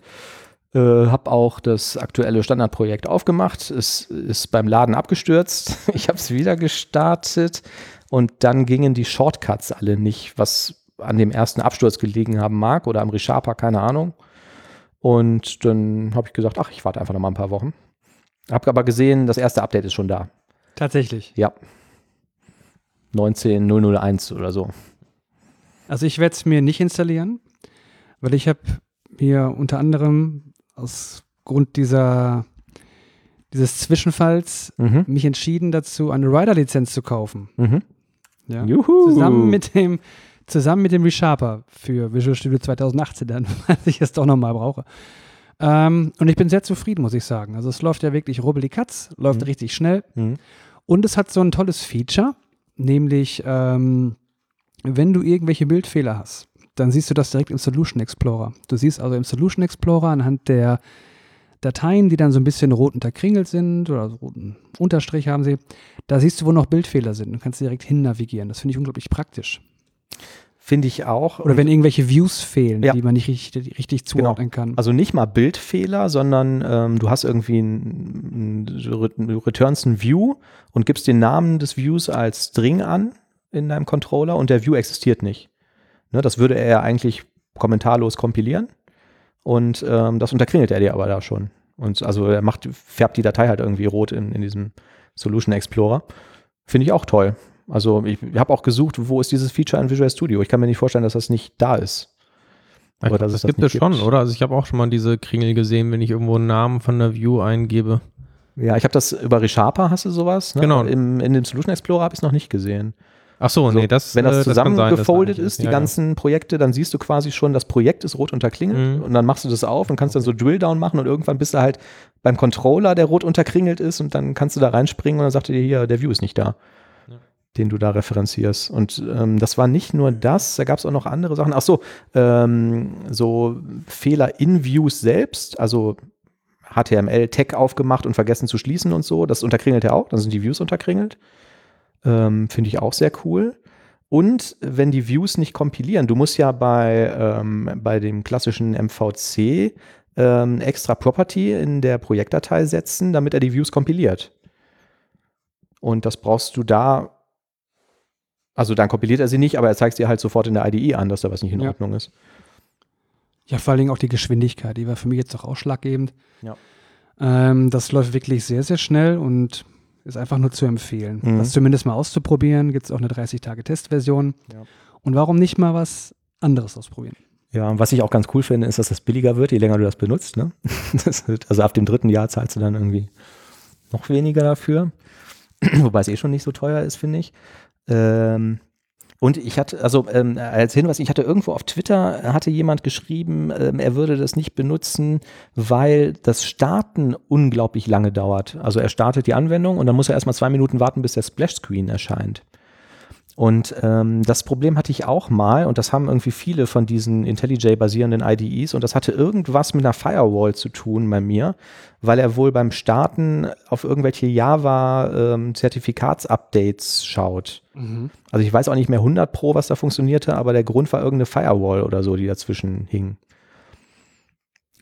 Äh, habe auch das aktuelle Standardprojekt aufgemacht. Es ist beim Laden abgestürzt. [LAUGHS] Ich habe es wieder gestartet und dann gingen die Shortcuts alle nicht, was an dem ersten Absturz gelegen haben mag oder am Resharper, keine Ahnung. Und dann habe ich gesagt, ach, ich warte einfach noch mal ein paar Wochen. Habe aber gesehen, das erste Update ist schon da. Tatsächlich. Ja. 19001 oder so. Also ich werde es mir nicht installieren, weil ich habe mir unter anderem aus Grund dieser, dieses Zwischenfalls Mhm. mich entschieden dazu, eine Rider-Lizenz zu kaufen. Mhm. Ja. Juhu. Zusammen mit dem zusammen mit dem Resharper für Visual Studio 2018 dann, [LAUGHS] weil ich es doch nochmal brauche. Ähm, und ich bin sehr zufrieden, muss ich sagen. Also es läuft ja wirklich rubbelig Katz, läuft Mhm. richtig schnell Mhm. und es hat so ein tolles Feature, nämlich ähm, wenn du irgendwelche Bildfehler hast, dann siehst du das direkt im Solution Explorer. Du siehst also im Solution Explorer anhand der Dateien, die dann so ein bisschen rot unterkringelt sind oder so roten Unterstrich haben sie, da siehst du, wo noch Bildfehler sind und kannst direkt hin navigieren. Das finde ich unglaublich praktisch. Finde ich auch. Oder wenn irgendwelche Views fehlen, Ja. die man nicht richtig, richtig zuordnen kann. Also nicht mal Bildfehler, sondern ähm, du hast irgendwie ein, ein, du returnst ein View und gibst den Namen des Views als String an in deinem Controller und der View existiert nicht. Ne, das würde er ja eigentlich kommentarlos kompilieren und ähm, das unterkringelt er dir aber da schon. Und also er macht, färbt die Datei halt irgendwie rot in, in diesem Solution Explorer. Finde ich auch toll. Also ich habe auch gesucht, wo ist dieses Feature in Visual Studio. Ich kann mir nicht vorstellen, dass das nicht da ist. Dass das es gibt es schon, oder? Also ich habe auch schon mal diese Kringel gesehen, wenn ich irgendwo einen Namen von der View eingebe. Ja, ich habe das über Resharper, hast du sowas? Ne? Genau. Im, in dem Solution Explorer habe ich es noch nicht gesehen. Ach so, So, nee, das Wenn das äh, zusammengefoldet ist, die Ja, ganzen Projekte, dann siehst du quasi schon, das Projekt ist rot unterklingelt Mhm. und dann machst du das auf und kannst dann so Drilldown machen und irgendwann bist du halt beim Controller, der rot unterkringelt ist und dann kannst du da reinspringen und dann sagt er dir hier, der View ist nicht da, Ja. den du da referenzierst. Und ähm, das war nicht nur das, da gab es auch noch andere Sachen. Ach so, ähm, so Fehler in Views selbst, also HTML-Tag aufgemacht und vergessen zu schließen und so, das unterkringelt er auch, dann sind die Views unterkringelt. Ähm, Finde ich auch sehr cool. Und wenn die Views nicht kompilieren, du musst ja bei, ähm, bei dem klassischen MVC ähm, extra Property in der Projektdatei setzen, damit er die Views kompiliert. Und das brauchst du da, also dann kompiliert er sie nicht, aber er zeigt dir halt sofort in der IDE an, dass da was nicht in Ja. Ordnung ist. Ja, vor allen Dingen auch die Geschwindigkeit, die war für mich jetzt auch ausschlaggebend. Ja. Ähm, das läuft wirklich sehr, sehr schnell und ist einfach nur zu empfehlen. Mhm. Das zumindest mal auszuprobieren. Gibt es auch eine 30-Tage-Testversion. Ja. Und warum nicht mal was anderes ausprobieren? Ja, und was ich auch ganz cool finde, ist, dass das billiger wird, je länger du das benutzt. Ne? [LAUGHS] Das wird, also ab dem dritten Jahr zahlst du dann irgendwie noch weniger dafür. [CLEARS THROAT] Wobei es eh schon nicht so teuer ist, finde ich. Ähm, und ich hatte, also ähm, als Hinweis, ich hatte irgendwo auf Twitter, hatte jemand geschrieben, ähm, er würde das nicht benutzen, weil das Starten unglaublich lange dauert. Also er startet die Anwendung und dann muss er erstmal zwei Minuten warten, bis der Splash-Screen erscheint. Und ähm, das Problem hatte ich auch mal, und das haben irgendwie viele von diesen IntelliJ-basierenden IDEs, und das hatte irgendwas mit einer Firewall zu tun bei mir, weil er wohl beim Starten auf irgendwelche Java-Zertifikatsupdates schaut. Also ich weiß auch nicht mehr 100 Pro, was da funktionierte, aber der Grund war irgendeine Firewall oder so, die dazwischen hing.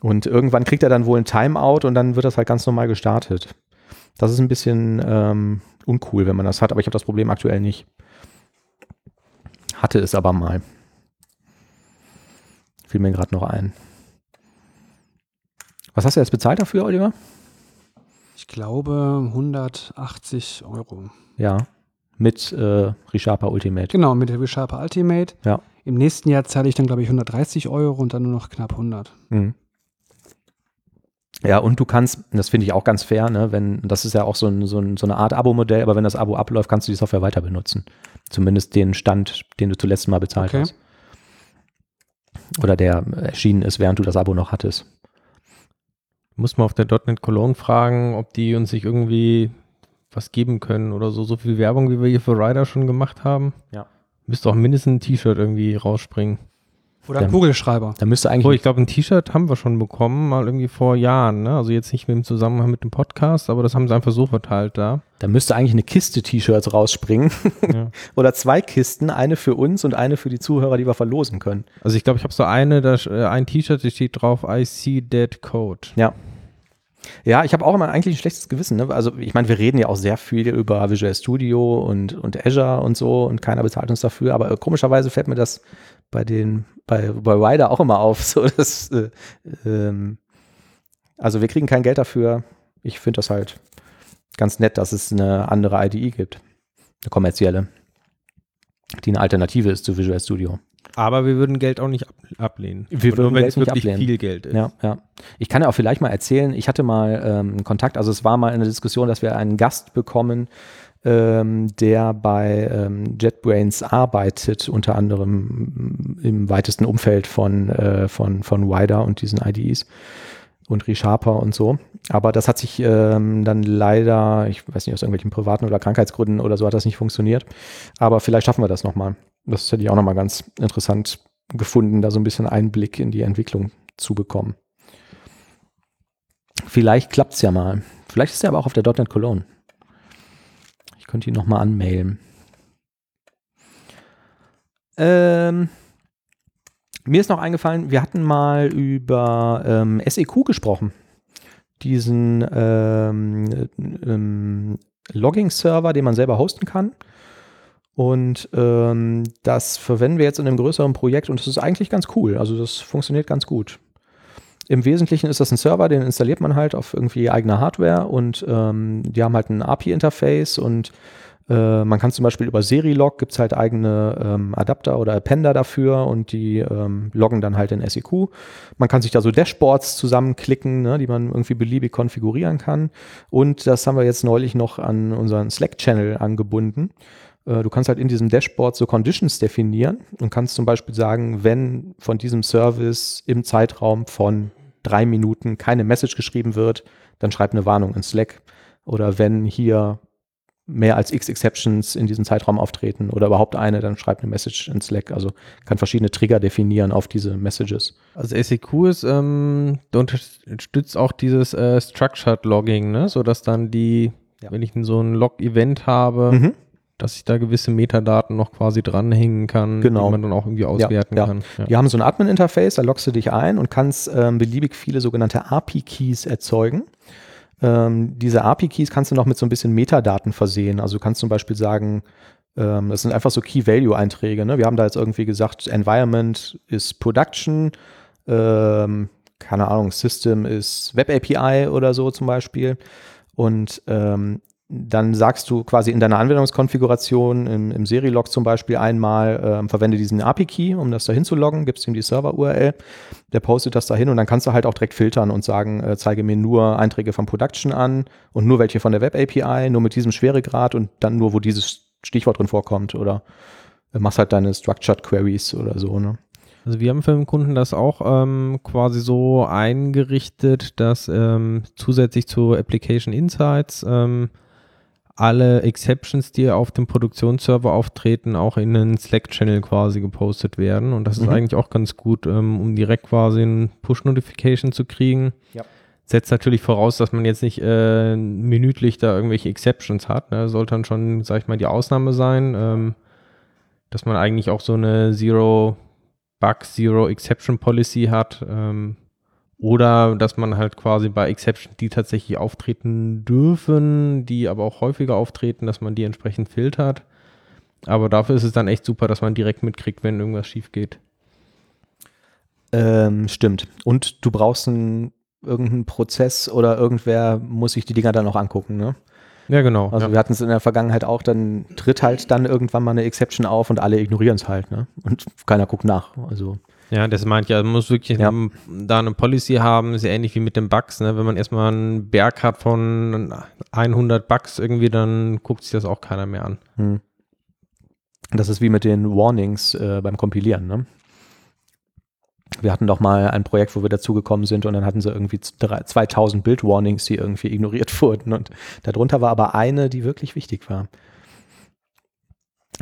Und irgendwann kriegt er dann wohl ein Timeout und dann wird das halt ganz normal gestartet. Das ist ein bisschen ähm, uncool, wenn man das hat, aber ich habe das Problem aktuell nicht. Hatte es aber mal. Fiel mir gerade noch ein. Was hast du jetzt bezahlt dafür, Oliver? Ich glaube 180 Euro. Ja. Mit äh, ReSharper Ultimate. Genau, mit der ReSharper Ultimate. Ja. Im nächsten Jahr zahle ich dann, glaube ich, 130 Euro und dann nur noch knapp 100. Mhm. Ja, und du kannst, das finde ich auch ganz fair, ne, wenn, das ist ja auch so, ein, so, ein, so eine Art Abo-Modell, aber wenn das Abo abläuft, kannst du die Software weiter benutzen. Zumindest den Stand, den du zuletzt mal bezahlt Okay. hast. Oder der erschienen ist, während du das Abo noch hattest. Muss man auf der .NET Cologne fragen, ob die uns nicht irgendwie was geben können oder so. So viel Werbung, wie wir hier für Rider schon gemacht haben. Ja. Müsste auch mindestens ein T-Shirt irgendwie rausspringen. Oder ein Ja. Kugelschreiber. Da müsste eigentlich Oh, ich glaube, ein T-Shirt haben wir schon bekommen, mal irgendwie vor Jahren. Ne? Also jetzt nicht mit dem Zusammenhang mit dem Podcast, aber das haben sie einfach so verteilt da. Da müsste eigentlich eine Kiste T-Shirts rausspringen. Ja. [LAUGHS] Oder zwei Kisten, eine für uns und eine für die Zuhörer, die wir verlosen können. Also ich glaube, ich habe so eine, da, äh, ein T-Shirt, da steht drauf, I see dead code. Ja. Ja, ich habe auch immer eigentlich ein schlechtes Gewissen. Ne? Also ich meine, wir reden ja auch sehr viel über Visual Studio und, und Azure und so und keiner bezahlt uns dafür, aber äh, komischerweise fällt mir das bei den, bei, bei Rider auch immer auf. [LAUGHS] So, dass, äh, ähm, also wir kriegen kein Geld dafür. Ich finde das halt ganz nett, dass es eine andere IDE gibt. Eine kommerzielle. Die eine Alternative ist zu Visual Studio. Aber wir würden Geld auch nicht ab ablehnen. Wir Oder würden wenn Geld es wirklich ablehnen. viel Geld ist. Ja, ja. Ich kann ja auch vielleicht mal erzählen, ich hatte mal ähm, Kontakt, also es war mal eine Diskussion, dass wir einen Gast bekommen, ähm, der bei ähm, JetBrains arbeitet, unter anderem im weitesten Umfeld von, äh, von, von Wider und diesen IDEs und ReSharper und so. Aber das hat sich ähm, dann leider, ich weiß nicht, aus irgendwelchen privaten oder Krankheitsgründen oder so hat das nicht funktioniert. Aber vielleicht schaffen wir das nochmal. Das hätte ich auch nochmal ganz interessant gefunden, da so ein bisschen Einblick in die Entwicklung zu bekommen. Vielleicht klappt es ja mal. Vielleicht ist er aber auch auf der .NET Cologne. Ich könnte ihn nochmal anmailen. Ähm, mir ist noch eingefallen, wir hatten mal über ähm, SEQ gesprochen. Diesen ähm, ähm, Logging-Server, den man selber hosten kann. Und ähm, das verwenden wir jetzt in einem größeren Projekt und das ist eigentlich ganz cool. Also das funktioniert ganz gut. Im Wesentlichen ist das ein Server, den installiert man halt auf irgendwie eigener Hardware und ähm, die haben halt ein API-Interface und äh, man kann zum Beispiel über Serilog gibt es halt eigene ähm, Adapter oder Appender dafür und die ähm, loggen dann halt in SEQ. Man kann sich da so Dashboards zusammenklicken, ne, die man irgendwie beliebig konfigurieren kann. Und das haben wir jetzt neulich noch an unseren Slack-Channel angebunden. Äh, Du kannst halt in diesem Dashboard so Conditions definieren und kannst zum Beispiel sagen, wenn von diesem Service im Zeitraum von drei Minuten keine Message geschrieben wird, dann schreib eine Warnung in Slack. Oder wenn hier mehr als x Exceptions in diesem Zeitraum auftreten oder überhaupt eine, dann schreib eine Message in Slack. Also kann verschiedene Trigger definieren auf diese Messages. Also SEQ ist, ähm, unterstützt auch dieses äh, Structured Logging, ne? sodass dann die, Ja. wenn ich so ein Log-Event habe, Mhm. Dass ich da gewisse Metadaten noch quasi dranhängen kann, Genau. die man dann auch irgendwie auswerten ja. kann. Ja. Die haben so ein Admin-Interface, da loggst du dich ein und kannst ähm, beliebig viele sogenannte API-Keys erzeugen. Ähm, diese API-Keys kannst du noch mit so ein bisschen Metadaten versehen. Also du kannst zum Beispiel sagen, ähm, das sind einfach so Key-Value-Einträge. Ne? Wir haben da jetzt irgendwie gesagt, Environment ist Production, ähm, keine Ahnung, System ist Web API oder so zum Beispiel. Und ähm, dann sagst du quasi in deiner Anwendungskonfiguration im, im Serilog zum Beispiel einmal, ähm, verwende diesen API-Key, um das dahin zu loggen, gibst ihm die Server-URL, der postet das dahin und dann kannst du halt auch direkt filtern und sagen, äh, zeige mir nur Einträge von Production an und nur welche von der Web-API, nur mit diesem Schweregrad und dann nur, wo dieses Stichwort drin vorkommt oder äh, machst halt deine Structured Queries oder so, ne? Also wir haben für den Kunden das auch ähm, quasi so eingerichtet, dass ähm, zusätzlich zu Application Insights ähm, alle Exceptions, die auf dem Produktionsserver auftreten, auch in einen Slack-Channel quasi gepostet werden. Und das ist Mhm. eigentlich auch ganz gut, ähm, um direkt quasi ein Push-Notification zu kriegen. Ja. Setzt natürlich voraus, dass man jetzt nicht äh, minütlich da irgendwelche Exceptions hat. Ne? Sollte dann schon, sag ich mal, die Ausnahme sein, ähm, dass man eigentlich auch so eine Zero Bug Zero Exception Policy hat. Ähm, oder dass man halt quasi bei Exceptions, die tatsächlich auftreten dürfen, die aber auch häufiger auftreten, dass man die entsprechend filtert. Aber dafür ist es dann echt super, dass man direkt mitkriegt, wenn irgendwas schief geht. Ähm, stimmt. Und du brauchst einen, irgendeinen Prozess oder irgendwer muss sich die Dinger dann auch angucken, ne? Ja, genau. Also ja. wir hatten es in der Vergangenheit auch, dann tritt halt dann irgendwann mal eine Exception auf und alle ignorieren es halt, ne? Und keiner guckt nach. Also Ja, das meint ja, man muss wirklich Ja. da eine Policy haben, ist ja ähnlich wie mit den Bugs, ne? Wenn man erstmal einen Berg hat von 100 Bugs irgendwie, dann guckt sich das auch keiner mehr an. Hm. Das ist wie mit den Warnings äh, beim Kompilieren. Ne? Wir hatten doch mal ein Projekt, wo wir dazugekommen sind und dann hatten sie irgendwie z- drei- 2000 Bild-Warnings, die irgendwie [LAUGHS] ignoriert wurden. Und darunter war aber eine, die wirklich wichtig war.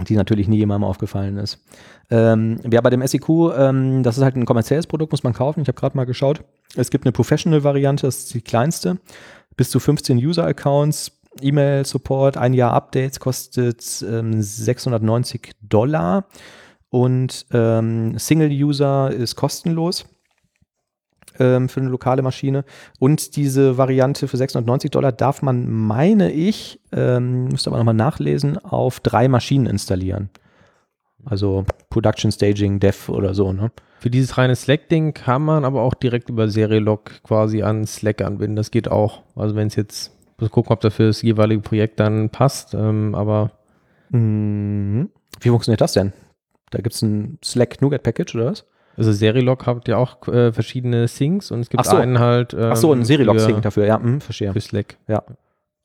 Die natürlich nie jemandem aufgefallen ist. Ähm, ja, bei dem SEQ, ähm, das ist halt ein kommerzielles Produkt, muss man kaufen. Ich habe gerade mal geschaut. Es gibt eine Professional-Variante, das ist die kleinste. Bis zu 15 User-Accounts, E-Mail-Support, ein Jahr Updates kostet ähm, 690 Dollar und ähm, Single-User ist kostenlos ähm, für eine lokale Maschine. Und diese Variante für 690 Dollar darf man, meine ich, ähm, müsste aber nochmal nachlesen, auf drei Maschinen installieren. Also Production Staging, Dev oder so, ne? Für dieses reine Slack-Ding kann man aber auch direkt über Serialog quasi an Slack anbinden. Das geht auch. Also wenn es jetzt, muss gucken, ob das für das jeweilige Projekt dann passt. Ähm, aber Mhm. Wie funktioniert das denn? Da gibt es ein Slack Nougat Package oder was? also Serialog hat ja auch äh, verschiedene Syncs und es gibt so. einen halt. Ähm, Ach so, ein Serilog für- Sync dafür, ja, hm, verstehe. Für Slack.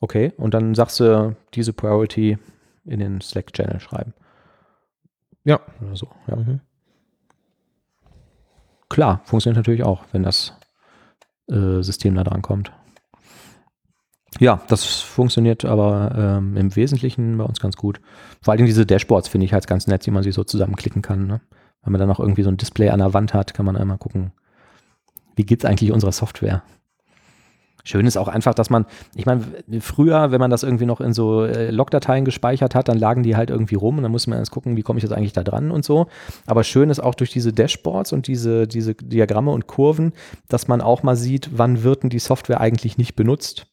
Okay, und dann sagst du diese Priority in den Slack-Channel schreiben. Ja. Oder so, ja. Mhm. Klar, funktioniert natürlich auch, wenn das äh, System da dran kommt. Ja, das funktioniert aber ähm, im Wesentlichen bei uns ganz gut. Vor allem diese Dashboards finde ich halt ganz nett, die man sich so zusammenklicken kann. Ne? Wenn man dann noch irgendwie so ein Display an der Wand hat, kann man einmal gucken, wie geht's eigentlich unserer Software. Schön ist auch einfach, dass man, ich meine, früher, wenn man das irgendwie noch in so äh, Logdateien gespeichert hat, dann lagen die halt irgendwie rum und dann musste man erst gucken, wie komme ich jetzt eigentlich da dran und so. Aber schön ist auch durch diese Dashboards und diese, diese Diagramme und Kurven, dass man auch mal sieht, wann wird denn die Software eigentlich nicht benutzt.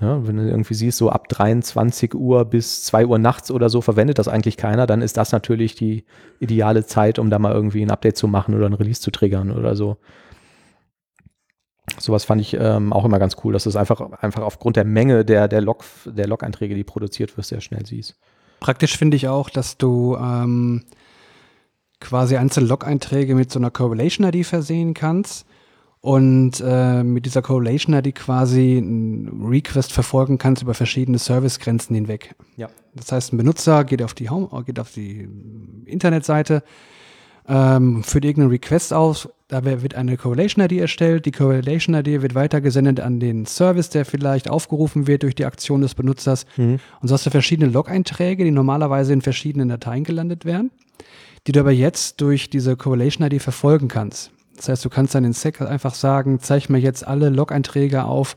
Ja, wenn du irgendwie siehst, so ab 23 Uhr bis 2 Uhr nachts oder so verwendet das eigentlich keiner, dann ist das natürlich die ideale Zeit, um da mal irgendwie ein Update zu machen oder ein Release zu triggern oder so. Sowas fand ich ähm, auch immer ganz cool, dass du es einfach, einfach aufgrund der Menge der, der, Log, der Log-Einträge, die produziert wird, sehr schnell siehst. Praktisch finde ich auch, dass du ähm, quasi einzelne Log-Einträge mit so einer Correlation-ID versehen kannst und äh, mit dieser Correlation-ID quasi einen Request verfolgen kannst über verschiedene Servicegrenzen hinweg. Ja. Das heißt, ein Benutzer geht auf die Home, geht auf die Internetseite, ähm, führt irgendeinen Request aus, da wird eine Correlation-ID erstellt, die Correlation-ID wird weitergesendet an den Service, der vielleicht aufgerufen wird durch die Aktion des Benutzers. Und so hast du verschiedene Log-Einträge, die normalerweise in verschiedenen Dateien gelandet wären, die du aber jetzt durch diese Correlation-ID verfolgen kannst. Das heißt, du kannst dann in Sec einfach sagen, zeig mir jetzt alle Log-Einträge auf,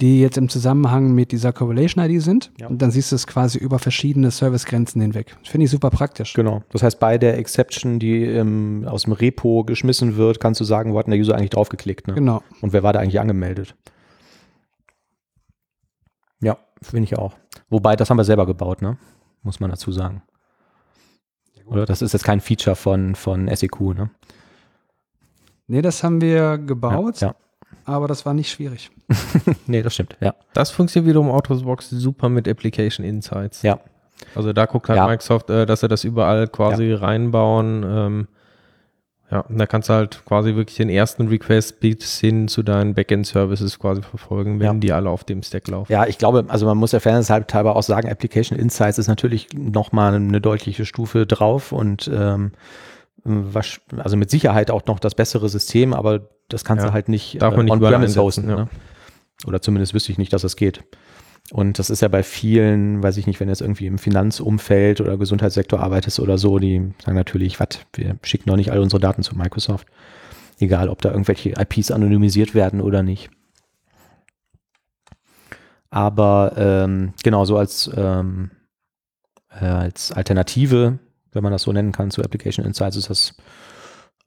die jetzt im Zusammenhang mit dieser Correlation-ID sind. Ja. Und dann siehst du es quasi über verschiedene Servicegrenzen hinweg. Finde ich super praktisch. Genau. Das heißt, bei der Exception, die ähm, aus dem Repo geschmissen wird, kannst du sagen, wo hat der User eigentlich draufgeklickt? Ne? Genau. Und wer war da eigentlich angemeldet? Ja, finde ich auch. Wobei, das haben wir selber gebaut, ne? Muss man dazu sagen. Oder das ist jetzt kein Feature von, von SEQ, ne? Nee, das haben wir gebaut, Ja, aber das war nicht schwierig. Ja. [LAUGHS] Nee, das stimmt, ja. Das funktioniert wiederum out of the box super mit Application Insights. Ja. Also da guckt halt Ja. Microsoft, äh, dass sie das überall quasi reinbauen. Ähm, ja, und da kannst du halt quasi wirklich den ersten Request bis hin zu deinen Backend-Services quasi verfolgen, wenn Ja. die alle auf dem Stack laufen. Ja, ich glaube, also man muss der Fairness halber auch sagen, Application Insights ist natürlich nochmal eine deutliche Stufe drauf und ähm, was, also mit Sicherheit auch noch das bessere System, aber das kannst Ja, du halt nicht überall on-premise hosten. ja. Ne? Oder zumindest wüsste ich nicht, dass das geht. Und das ist ja bei vielen, weiß ich nicht, wenn jetzt irgendwie im Finanzumfeld oder Gesundheitssektor arbeitest oder so, die sagen natürlich, was, wir schicken noch nicht alle unsere Daten zu Microsoft. Egal, ob da irgendwelche IPs anonymisiert werden oder nicht. Aber ähm, genau, so als, ähm, äh, als Alternative, wenn man das so nennen kann, zu Application Insights, ist das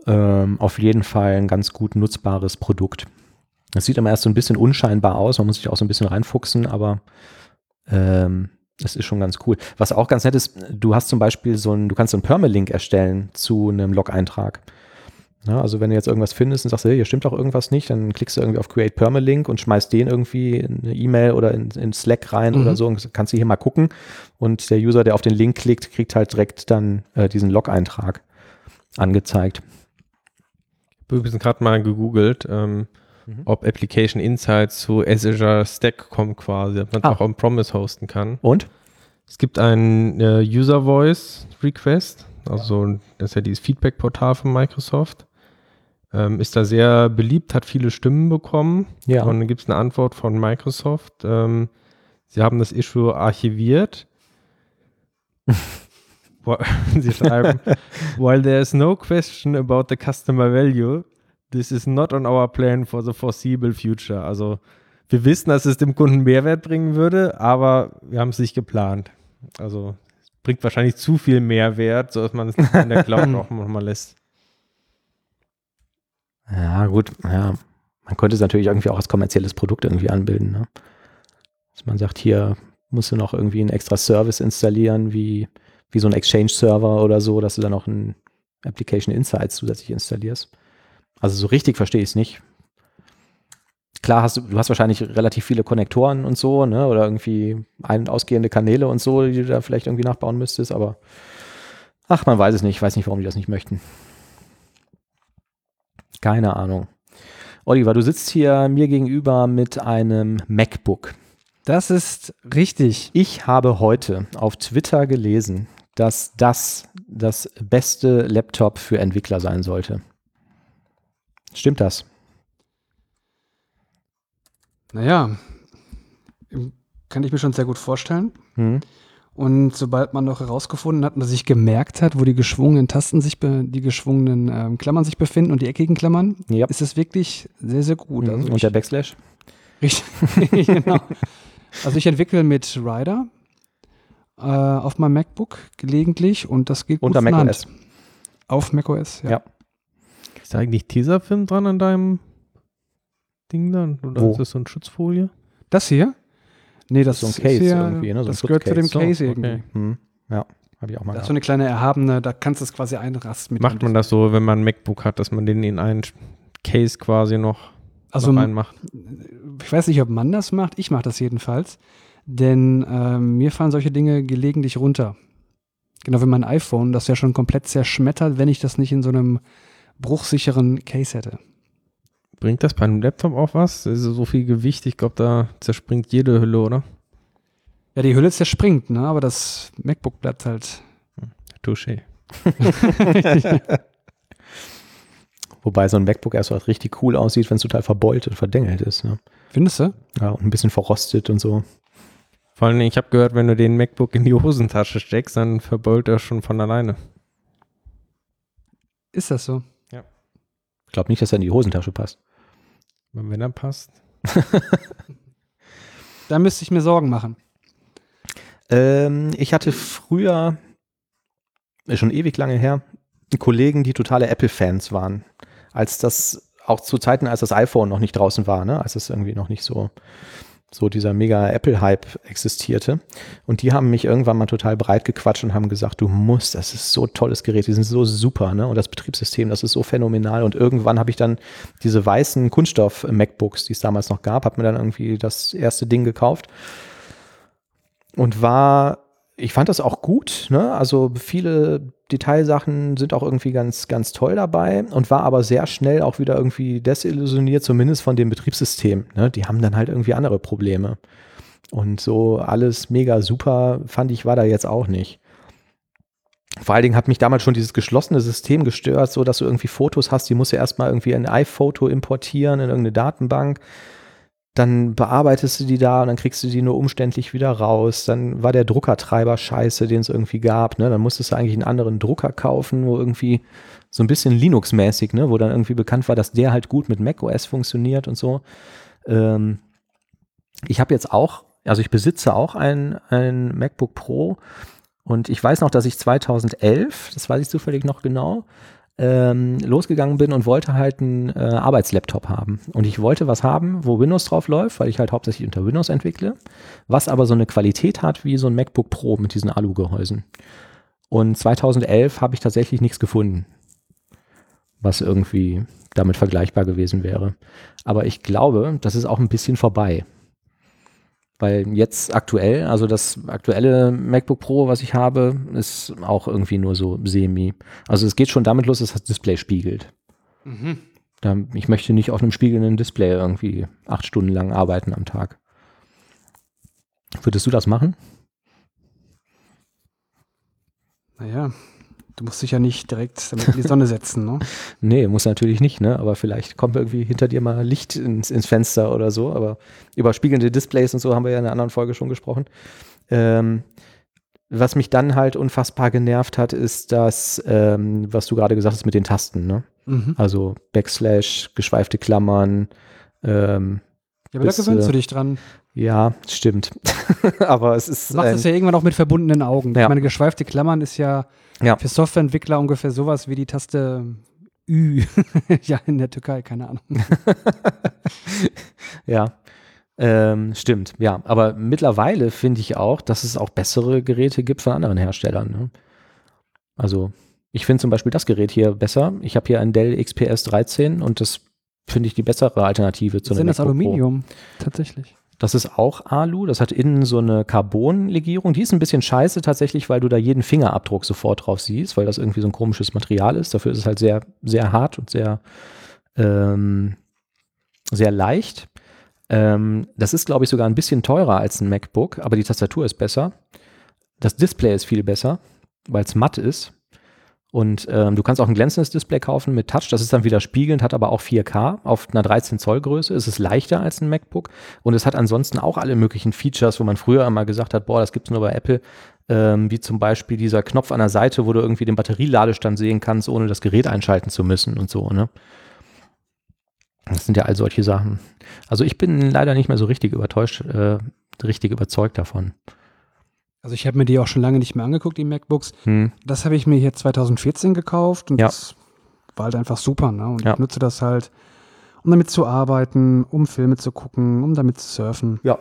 ähm, auf jeden Fall ein ganz gut nutzbares Produkt. Das sieht immer erst so ein bisschen unscheinbar aus, man muss sich auch so ein bisschen reinfuchsen, aber ähm, das ist schon ganz cool. Was auch ganz nett ist, du hast zum Beispiel so ein, du kannst so einen Permalink erstellen zu einem Log-Eintrag. Ja, also wenn du jetzt irgendwas findest und sagst, hey, hier stimmt doch irgendwas nicht, dann klickst du irgendwie auf Create Permalink und schmeißt den irgendwie in eine E-Mail oder in, in Slack rein Mhm. oder so und kannst du hier mal gucken. Und der User, der auf den Link klickt, kriegt halt direkt dann äh, diesen Log-Eintrag angezeigt. übrigens gerade mal gegoogelt, ähm, Mhm. ob Application Insights zu Azure Stack kommt quasi, ob man es Ah. auch on-promise hosten kann. Und? Es gibt einen äh, User Voice Request, also das ist ja dieses Feedback-Portal von Microsoft. Ähm, ist da sehr beliebt, hat viele Stimmen bekommen. Ja. Und dann gibt es eine Antwort von Microsoft. Ähm, sie haben das Issue archiviert. [LAUGHS] [LAUGHS] Sie schreiben, while there is no question about the customer value, this is not on our plan for the foreseeable future. Also wir wissen, dass es dem Kunden Mehrwert bringen würde, aber wir haben es nicht geplant. Also es bringt wahrscheinlich zu viel Mehrwert, sodass man es in der Cloud auch [LAUGHS] noch mal lässt. Ja, gut, ja. Man könnte es natürlich irgendwie auch als kommerzielles Produkt irgendwie anbilden, ne? Dass man sagt, hier musst du noch irgendwie einen extra Service installieren, wie, wie so ein Exchange-Server oder so, dass du dann auch ein Application Insights zusätzlich installierst. Also so richtig verstehe ich es nicht. Klar, hast du, du hast wahrscheinlich relativ viele Konnektoren und so, ne? Oder irgendwie ein- und ausgehende Kanäle und so, die du da vielleicht irgendwie nachbauen müsstest, aber ach, man weiß es nicht. Ich weiß nicht, warum die das nicht möchten. Keine Ahnung. Oliver, du sitzt hier mir gegenüber mit einem MacBook. Das ist richtig. Ich habe heute auf Twitter gelesen, dass das das beste Laptop für Entwickler sein sollte. Stimmt das? Naja, kann ich mir schon sehr gut vorstellen. Hm? Und sobald man noch herausgefunden hat und sich gemerkt hat, wo die geschwungenen Tasten sich, die geschwungenen ähm, Klammern sich befinden und die eckigen Klammern, Ja. ist es wirklich sehr, sehr gut. Mhm. Also Und ich, der Backslash? Richtig, [LAUGHS] genau. Also ich entwickle mit Rider äh, auf meinem MacBook gelegentlich und das geht gut Unter Hand. macOS. Auf macOS, ja. Ja. Ist da eigentlich Tesafilm dran an deinem Ding dann? Oder Wo? ist das so eine Schutzfolie? Das hier? Nee, das So ein ist Case hier, irgendwie, ne? So das gehört zu dem. Case So, irgendwie. okay. Hm. Ja, habe ich auch mal Das ist gehabt. so eine kleine erhabene, da kannst du es quasi einrasten. Mit Macht man das so, wenn man ein MacBook hat, dass man den in einen Case quasi noch, Also noch reinmacht? ich weiß nicht, ob man das macht. Ich mache das jedenfalls. Denn ähm, mir fallen solche Dinge gelegentlich runter. Genau wie mein iPhone, das ja schon komplett zerschmettert, wenn ich das nicht in so einem bruchsicheren Case hätte. Bringt das bei einem Laptop auch was? Das ist so viel Gewicht, ich glaube, da zerspringt jede Hülle, oder? Ja, die Hülle zerspringt, ne? aber das MacBook bleibt halt. Touché. [LAUGHS] Wobei so ein MacBook erst was richtig cool aussieht, wenn es total verbeult und verdengelt ist. Ne? Findest du? Ja, und ein bisschen verrostet und so. Vor allem, ich habe gehört, wenn du den MacBook in die Hosentasche steckst, dann verbeult er schon von alleine. Ist das so? Ich glaube nicht, dass er in die Hosentasche passt. Wenn er passt. [LAUGHS] Da müsste ich mir Sorgen machen. Ähm, ich hatte früher, schon ewig lange her, Kollegen, die totale Apple-Fans waren. Als das, auch zu Zeiten, als das iPhone noch nicht draußen war, ne? als es irgendwie noch nicht so, so dieser mega Apple-Hype existierte. Und die haben mich irgendwann mal total breit gequatscht und haben gesagt, du musst, das ist so tolles Gerät, die sind so super, ne? Und das Betriebssystem, das ist so phänomenal. Und irgendwann habe ich dann diese weißen Kunststoff-MacBooks, die es damals noch gab, habe mir dann irgendwie das erste Ding gekauft und war, ich fand das auch gut, ne? Also viele Detailsachen sind auch irgendwie ganz, ganz toll dabei und war aber sehr schnell auch wieder irgendwie desillusioniert, zumindest von dem Betriebssystem. Ne? Die haben dann halt irgendwie andere Probleme. Und so alles mega super, fand ich, war da jetzt auch nicht. Vor allen Dingen hat mich damals schon dieses geschlossene System gestört, so dass du irgendwie Fotos hast, die musst du erstmal irgendwie in iPhoto importieren, in irgendeine Datenbank dann bearbeitest du die da und dann kriegst du die nur umständlich wieder raus. Dann war der Druckertreiber scheiße, den es irgendwie gab. Ne? Dann musstest du eigentlich einen anderen Drucker kaufen, wo irgendwie so ein bisschen Linux-mäßig, ne? wo dann irgendwie bekannt war, dass der halt gut mit macOS funktioniert und so. Ähm, ich habe jetzt auch, also ich besitze auch ein, ein MacBook Pro und ich weiß noch, dass ich 2011, das weiß ich zufällig noch genau, ähm, losgegangen bin und wollte halt einen äh, Arbeitslaptop haben. Und ich wollte was haben, wo Windows drauf läuft, weil ich halt hauptsächlich unter Windows entwickle, was aber so eine Qualität hat wie so ein MacBook Pro mit diesen Alu-Gehäusen. Und 2011 habe ich tatsächlich nichts gefunden, was irgendwie damit vergleichbar gewesen wäre. Aber ich glaube, das ist auch ein bisschen vorbei. Weil jetzt aktuell, also das aktuelle MacBook Pro, was ich habe, ist auch irgendwie nur so semi. Also es geht schon damit los, dass das Display spiegelt. Da, ich möchte nicht auf einem spiegelnden Display irgendwie acht Stunden lang arbeiten am Tag. Würdest du das machen? Naja, du musst dich ja nicht direkt damit in die Sonne setzen, ne? [LAUGHS] Nee, muss natürlich nicht, ne? Aber vielleicht kommt irgendwie hinter dir mal Licht ins, ins Fenster oder so. Aber über spiegelnde Displays und so haben wir ja in einer anderen Folge schon gesprochen. Ähm, was mich dann halt unfassbar genervt hat, ist das, ähm, was du gerade gesagt hast mit den Tasten, ne? Mhm. Also Backslash, geschweifte Klammern. Ähm, Ja, aber da Bis, gewöhnst äh, du dich dran. Ja, stimmt. [LAUGHS] Aber es ist. Du machst es ja irgendwann auch mit verbundenen Augen. Ja. Ich meine, geschweifte Klammern ist ja, Ja. für Softwareentwickler ungefähr sowas wie die Taste Ü. [LAUGHS] ja, in der Türkei, keine Ahnung. [LAUGHS] Ja, ähm, stimmt. Ja, aber mittlerweile finde ich auch, dass es auch bessere Geräte gibt von anderen Herstellern. Ne? Also ich finde zum Beispiel das Gerät hier besser. Ich habe hier ein Dell XPS 13 und das finde ich die bessere Alternative zu Sind einem das MacBook Pro. Aluminium? Tatsächlich. Das ist auch Alu. Das hat innen so eine Carbon-Legierung. Die ist ein bisschen scheiße tatsächlich, weil du da jeden Fingerabdruck sofort drauf siehst, weil das irgendwie so ein komisches Material ist. Dafür ist es halt sehr, sehr hart und sehr, ähm, sehr leicht. Ähm, das ist, glaube ich, sogar ein bisschen teurer als ein MacBook, aber die Tastatur ist besser. Das Display ist viel besser, weil es matt ist. Und ähm, du kannst auch ein glänzendes Display kaufen mit Touch. Das ist dann wieder spiegelnd, hat aber auch 4K auf einer 13 Zoll Größe. Es ist leichter als ein MacBook und es hat ansonsten auch alle möglichen Features, wo man früher immer gesagt hat, boah, das gibt's nur bei Apple, ähm, wie zum Beispiel dieser Knopf an der Seite, wo du irgendwie den Batterieladestand sehen kannst, ohne das Gerät einschalten zu müssen und so. Ne? Das sind ja all solche Sachen. Also ich bin leider nicht mehr so richtig übertäuscht, äh, richtig überzeugt davon. Also ich habe mir die auch schon lange nicht mehr angeguckt, die MacBooks. Hm. Das habe ich mir hier 2014 gekauft und Ja. das war halt einfach super. Ne? Und Ja. ich nutze das halt, um damit zu arbeiten, um Filme zu gucken, um damit zu surfen. Ja.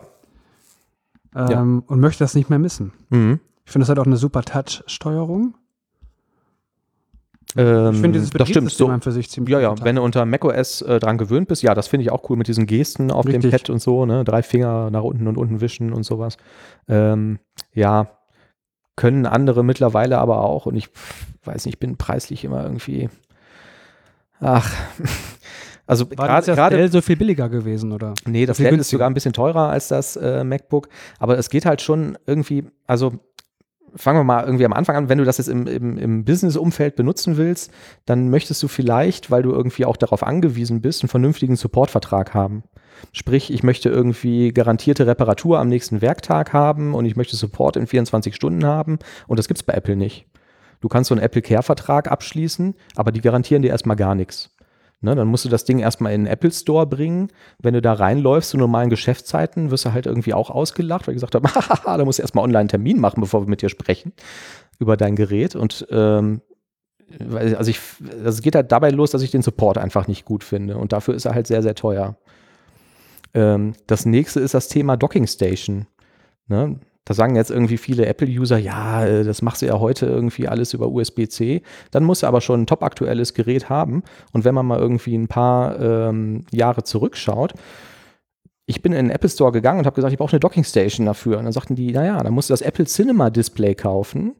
Ähm, Und möchte das nicht mehr missen. Mhm. Ich finde das halt auch eine super Touch-Steuerung. Ähm, Ich finde dieses das stimmt. Betriebssystem So, für sich ziemlich Ja, ja, wenn du unter macOS äh, dran gewöhnt bist, ja, das finde ich auch cool mit diesen Gesten auf dem Richtig. Pad und so, ne? Drei Finger nach unten und unten wischen und sowas. Ähm, ja, können andere mittlerweile aber auch und ich weiß nicht, ich bin preislich immer irgendwie. Ach, [LAUGHS] also gerade so viel billiger gewesen, oder? Nee, das Dell ist sogar ein bisschen teurer als das äh, MacBook, aber es geht halt schon irgendwie, also fangen wir mal irgendwie am Anfang an, wenn du das jetzt im, im, im Business-Umfeld benutzen willst, dann möchtest du vielleicht, weil du irgendwie auch darauf angewiesen bist, einen vernünftigen Supportvertrag haben. Sprich, ich möchte irgendwie garantierte Reparatur am nächsten Werktag haben und ich möchte Support in 24 Stunden haben und das gibt's bei Apple nicht. Du kannst so einen Apple Care-Vertrag abschließen, aber die garantieren dir erstmal gar nichts. Ne, dann musst du das Ding erstmal in den Apple Store bringen. Wenn du da reinläufst zu normalen Geschäftszeiten, wirst du halt irgendwie auch ausgelacht, weil ich gesagt habe, [LAUGHS] hahaha, da musst du erstmal online einen Termin machen, bevor wir mit dir sprechen über dein Gerät. Und ähm, also ich, also es geht halt dabei los, dass ich den Support einfach nicht gut finde. Und dafür ist er halt sehr, sehr teuer. Ähm, das nächste ist das Thema Docking Station. Ne? Da sagen jetzt irgendwie viele Apple-User, ja, äh, das machst du ja heute irgendwie alles über USB-C. Dann musst du aber schon ein top-aktuelles Gerät haben. Und wenn man mal irgendwie ein paar ähm, Jahre zurückschaut, ich bin in den Apple Store gegangen und habe gesagt, ich brauche eine Docking Station dafür. Und dann sagten die, naja, dann musst du das Apple Cinema Display kaufen,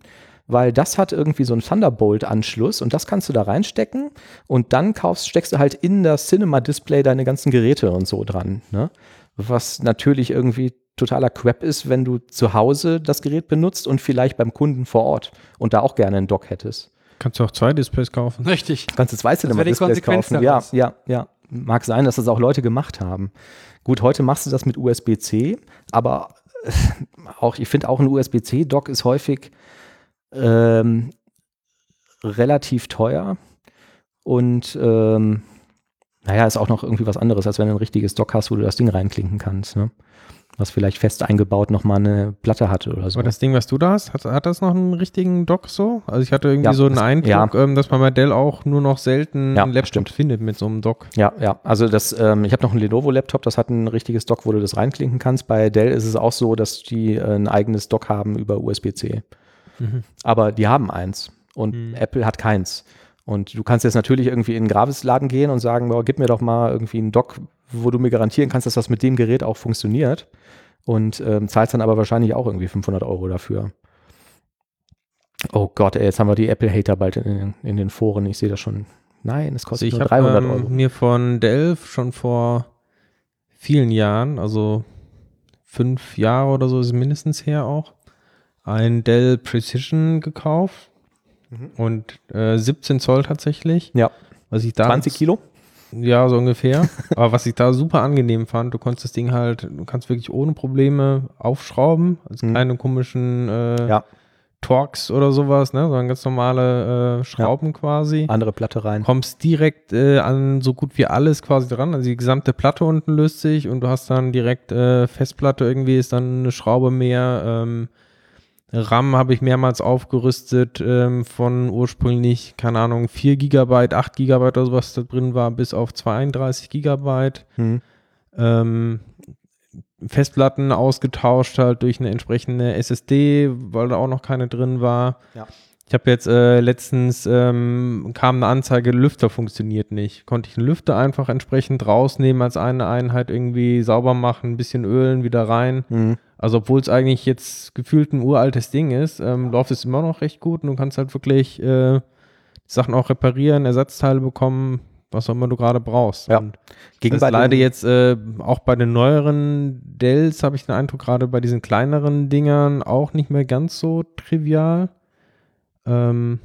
weil das hat irgendwie so einen Thunderbolt-Anschluss und das kannst du da reinstecken und dann kaufst, steckst du halt in das Cinema Display deine ganzen Geräte und so dran. Ne? Was natürlich irgendwie totaler Crap ist, wenn du zu Hause das Gerät benutzt und vielleicht beim Kunden vor Ort und da auch gerne einen Dock hättest. Kannst du auch zwei Displays kaufen? Richtig. Kannst du zwei Cinema-Displays kaufen. Ja, daraus. ja, ja. Mag sein, dass das auch Leute gemacht haben. Gut, heute machst du das mit USB-C, aber äh, auch, ich finde auch ein USB-C-Dock ist häufig ähm, relativ teuer und ähm, naja, ist auch noch irgendwie was anderes, als wenn du ein richtiges Dock hast, wo du das Ding reinklinken kannst. Ne? Was vielleicht fest eingebaut nochmal eine Platte hatte oder so. Aber das Ding, was du da hast, hat, hat das noch einen richtigen Dock so? Also ich hatte irgendwie Ja, so einen das- Eindruck, ähm, dass man bei Dell auch nur noch selten Ja, einen Laptop stimmt. findet mit so einem Dock. Ja, ja. Also das, ähm, ich habe noch einen Lenovo-Laptop, das hat ein richtiges Dock, wo du das reinklinken kannst. Bei Dell ist es auch so, dass die äh, ein eigenes Dock haben über USB-C. Mhm. Aber die haben eins und Mhm. Apple hat keins. Und du kannst jetzt natürlich irgendwie in einen Gravis-Laden gehen und sagen, boah, gib mir doch mal irgendwie einen Dock, wo du mir garantieren kannst, dass das mit dem Gerät auch funktioniert. Und ähm, zahlst dann aber wahrscheinlich auch irgendwie 500 Euro dafür. Oh Gott, ey, jetzt haben wir die Apple-Hater bald in, den- in den Foren. Ich sehe das schon Nein, es Also kostet ich nur habe 300 ähm, Euro. mir von Dell schon vor vielen Jahren, also fünf Jahre oder so ist es mindestens her auch, ein Dell Precision gekauft Mhm. und äh, 17 Zoll tatsächlich. Ja. Was ich da 20 Kilo? Ja, so ungefähr. [LAUGHS] Aber was ich da super angenehm fand, du konntest das Ding halt, du kannst wirklich ohne Probleme aufschrauben. Also Mhm. keine komischen äh, Ja. Torx oder sowas, ne? sondern ganz normale äh, Schrauben quasi. Andere Platte rein. Kommst direkt äh, an so gut wie alles quasi dran. Also die gesamte Platte unten löst sich und du hast dann direkt äh, Festplatte irgendwie, ist dann eine Schraube mehr. Ähm, RAM habe ich mehrmals aufgerüstet ähm, von ursprünglich, keine Ahnung, 4 Gigabyte, 8 Gigabyte oder sowas da drin war, bis auf 32 Gigabyte. Mhm. Ähm, Festplatten ausgetauscht halt durch eine entsprechende SSD, weil da auch noch keine drin war. Ja. Ich habe jetzt äh, letztens ähm, kam eine Anzeige, Lüfter funktioniert nicht. Konnte ich den Lüfter einfach entsprechend rausnehmen, als eine Einheit irgendwie sauber machen, ein bisschen ölen, wieder rein. Mhm. Also obwohl es eigentlich jetzt gefühlt ein uraltes Ding ist, ähm, läuft es immer noch recht gut und du kannst halt wirklich äh, Sachen auch reparieren, Ersatzteile bekommen, was auch immer du gerade brauchst. Ja. Und Gegen das leider jetzt äh, auch bei den neueren Dells habe ich den Eindruck, gerade bei diesen kleineren Dingern auch nicht mehr ganz so trivial. Ähm,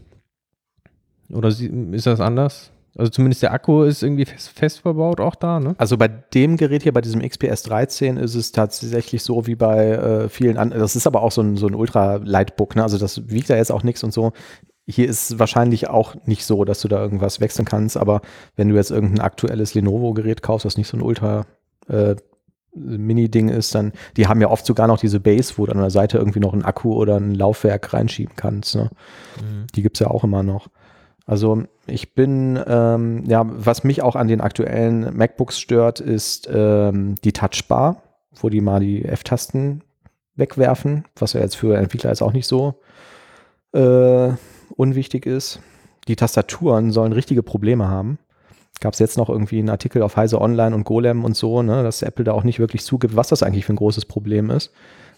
oder ist das anders? Also zumindest der Akku ist irgendwie fest, fest verbaut auch da, ne? Also bei dem Gerät hier, bei diesem XPS 13, ist es tatsächlich so wie bei äh, vielen anderen. Das ist aber auch so ein, so ein Ultra-Lightbook, ne? Also das wiegt da jetzt auch nichts und so. Hier ist es wahrscheinlich auch nicht so, dass du da irgendwas wechseln kannst, aber wenn du jetzt irgendein aktuelles Lenovo-Gerät kaufst, das nicht so ein Ultra äh, Mini-Ding ist, dann, die haben ja oft sogar noch diese Base, wo du an der Seite irgendwie noch ein Akku oder ein Laufwerk reinschieben kannst. Ne? Die gibt es ja auch immer noch. Also ich bin, ähm, ja, was mich auch an den aktuellen MacBooks stört, ist ähm, die Touchbar, wo die mal die F-Tasten wegwerfen, was ja jetzt für Entwickler jetzt auch nicht so äh, unwichtig ist. Die Tastaturen sollen richtige Probleme haben. Gab es jetzt noch irgendwie einen Artikel auf Heise Online und Golem und so, ne, dass Apple da auch nicht wirklich zugibt, was das eigentlich für ein großes Problem ist.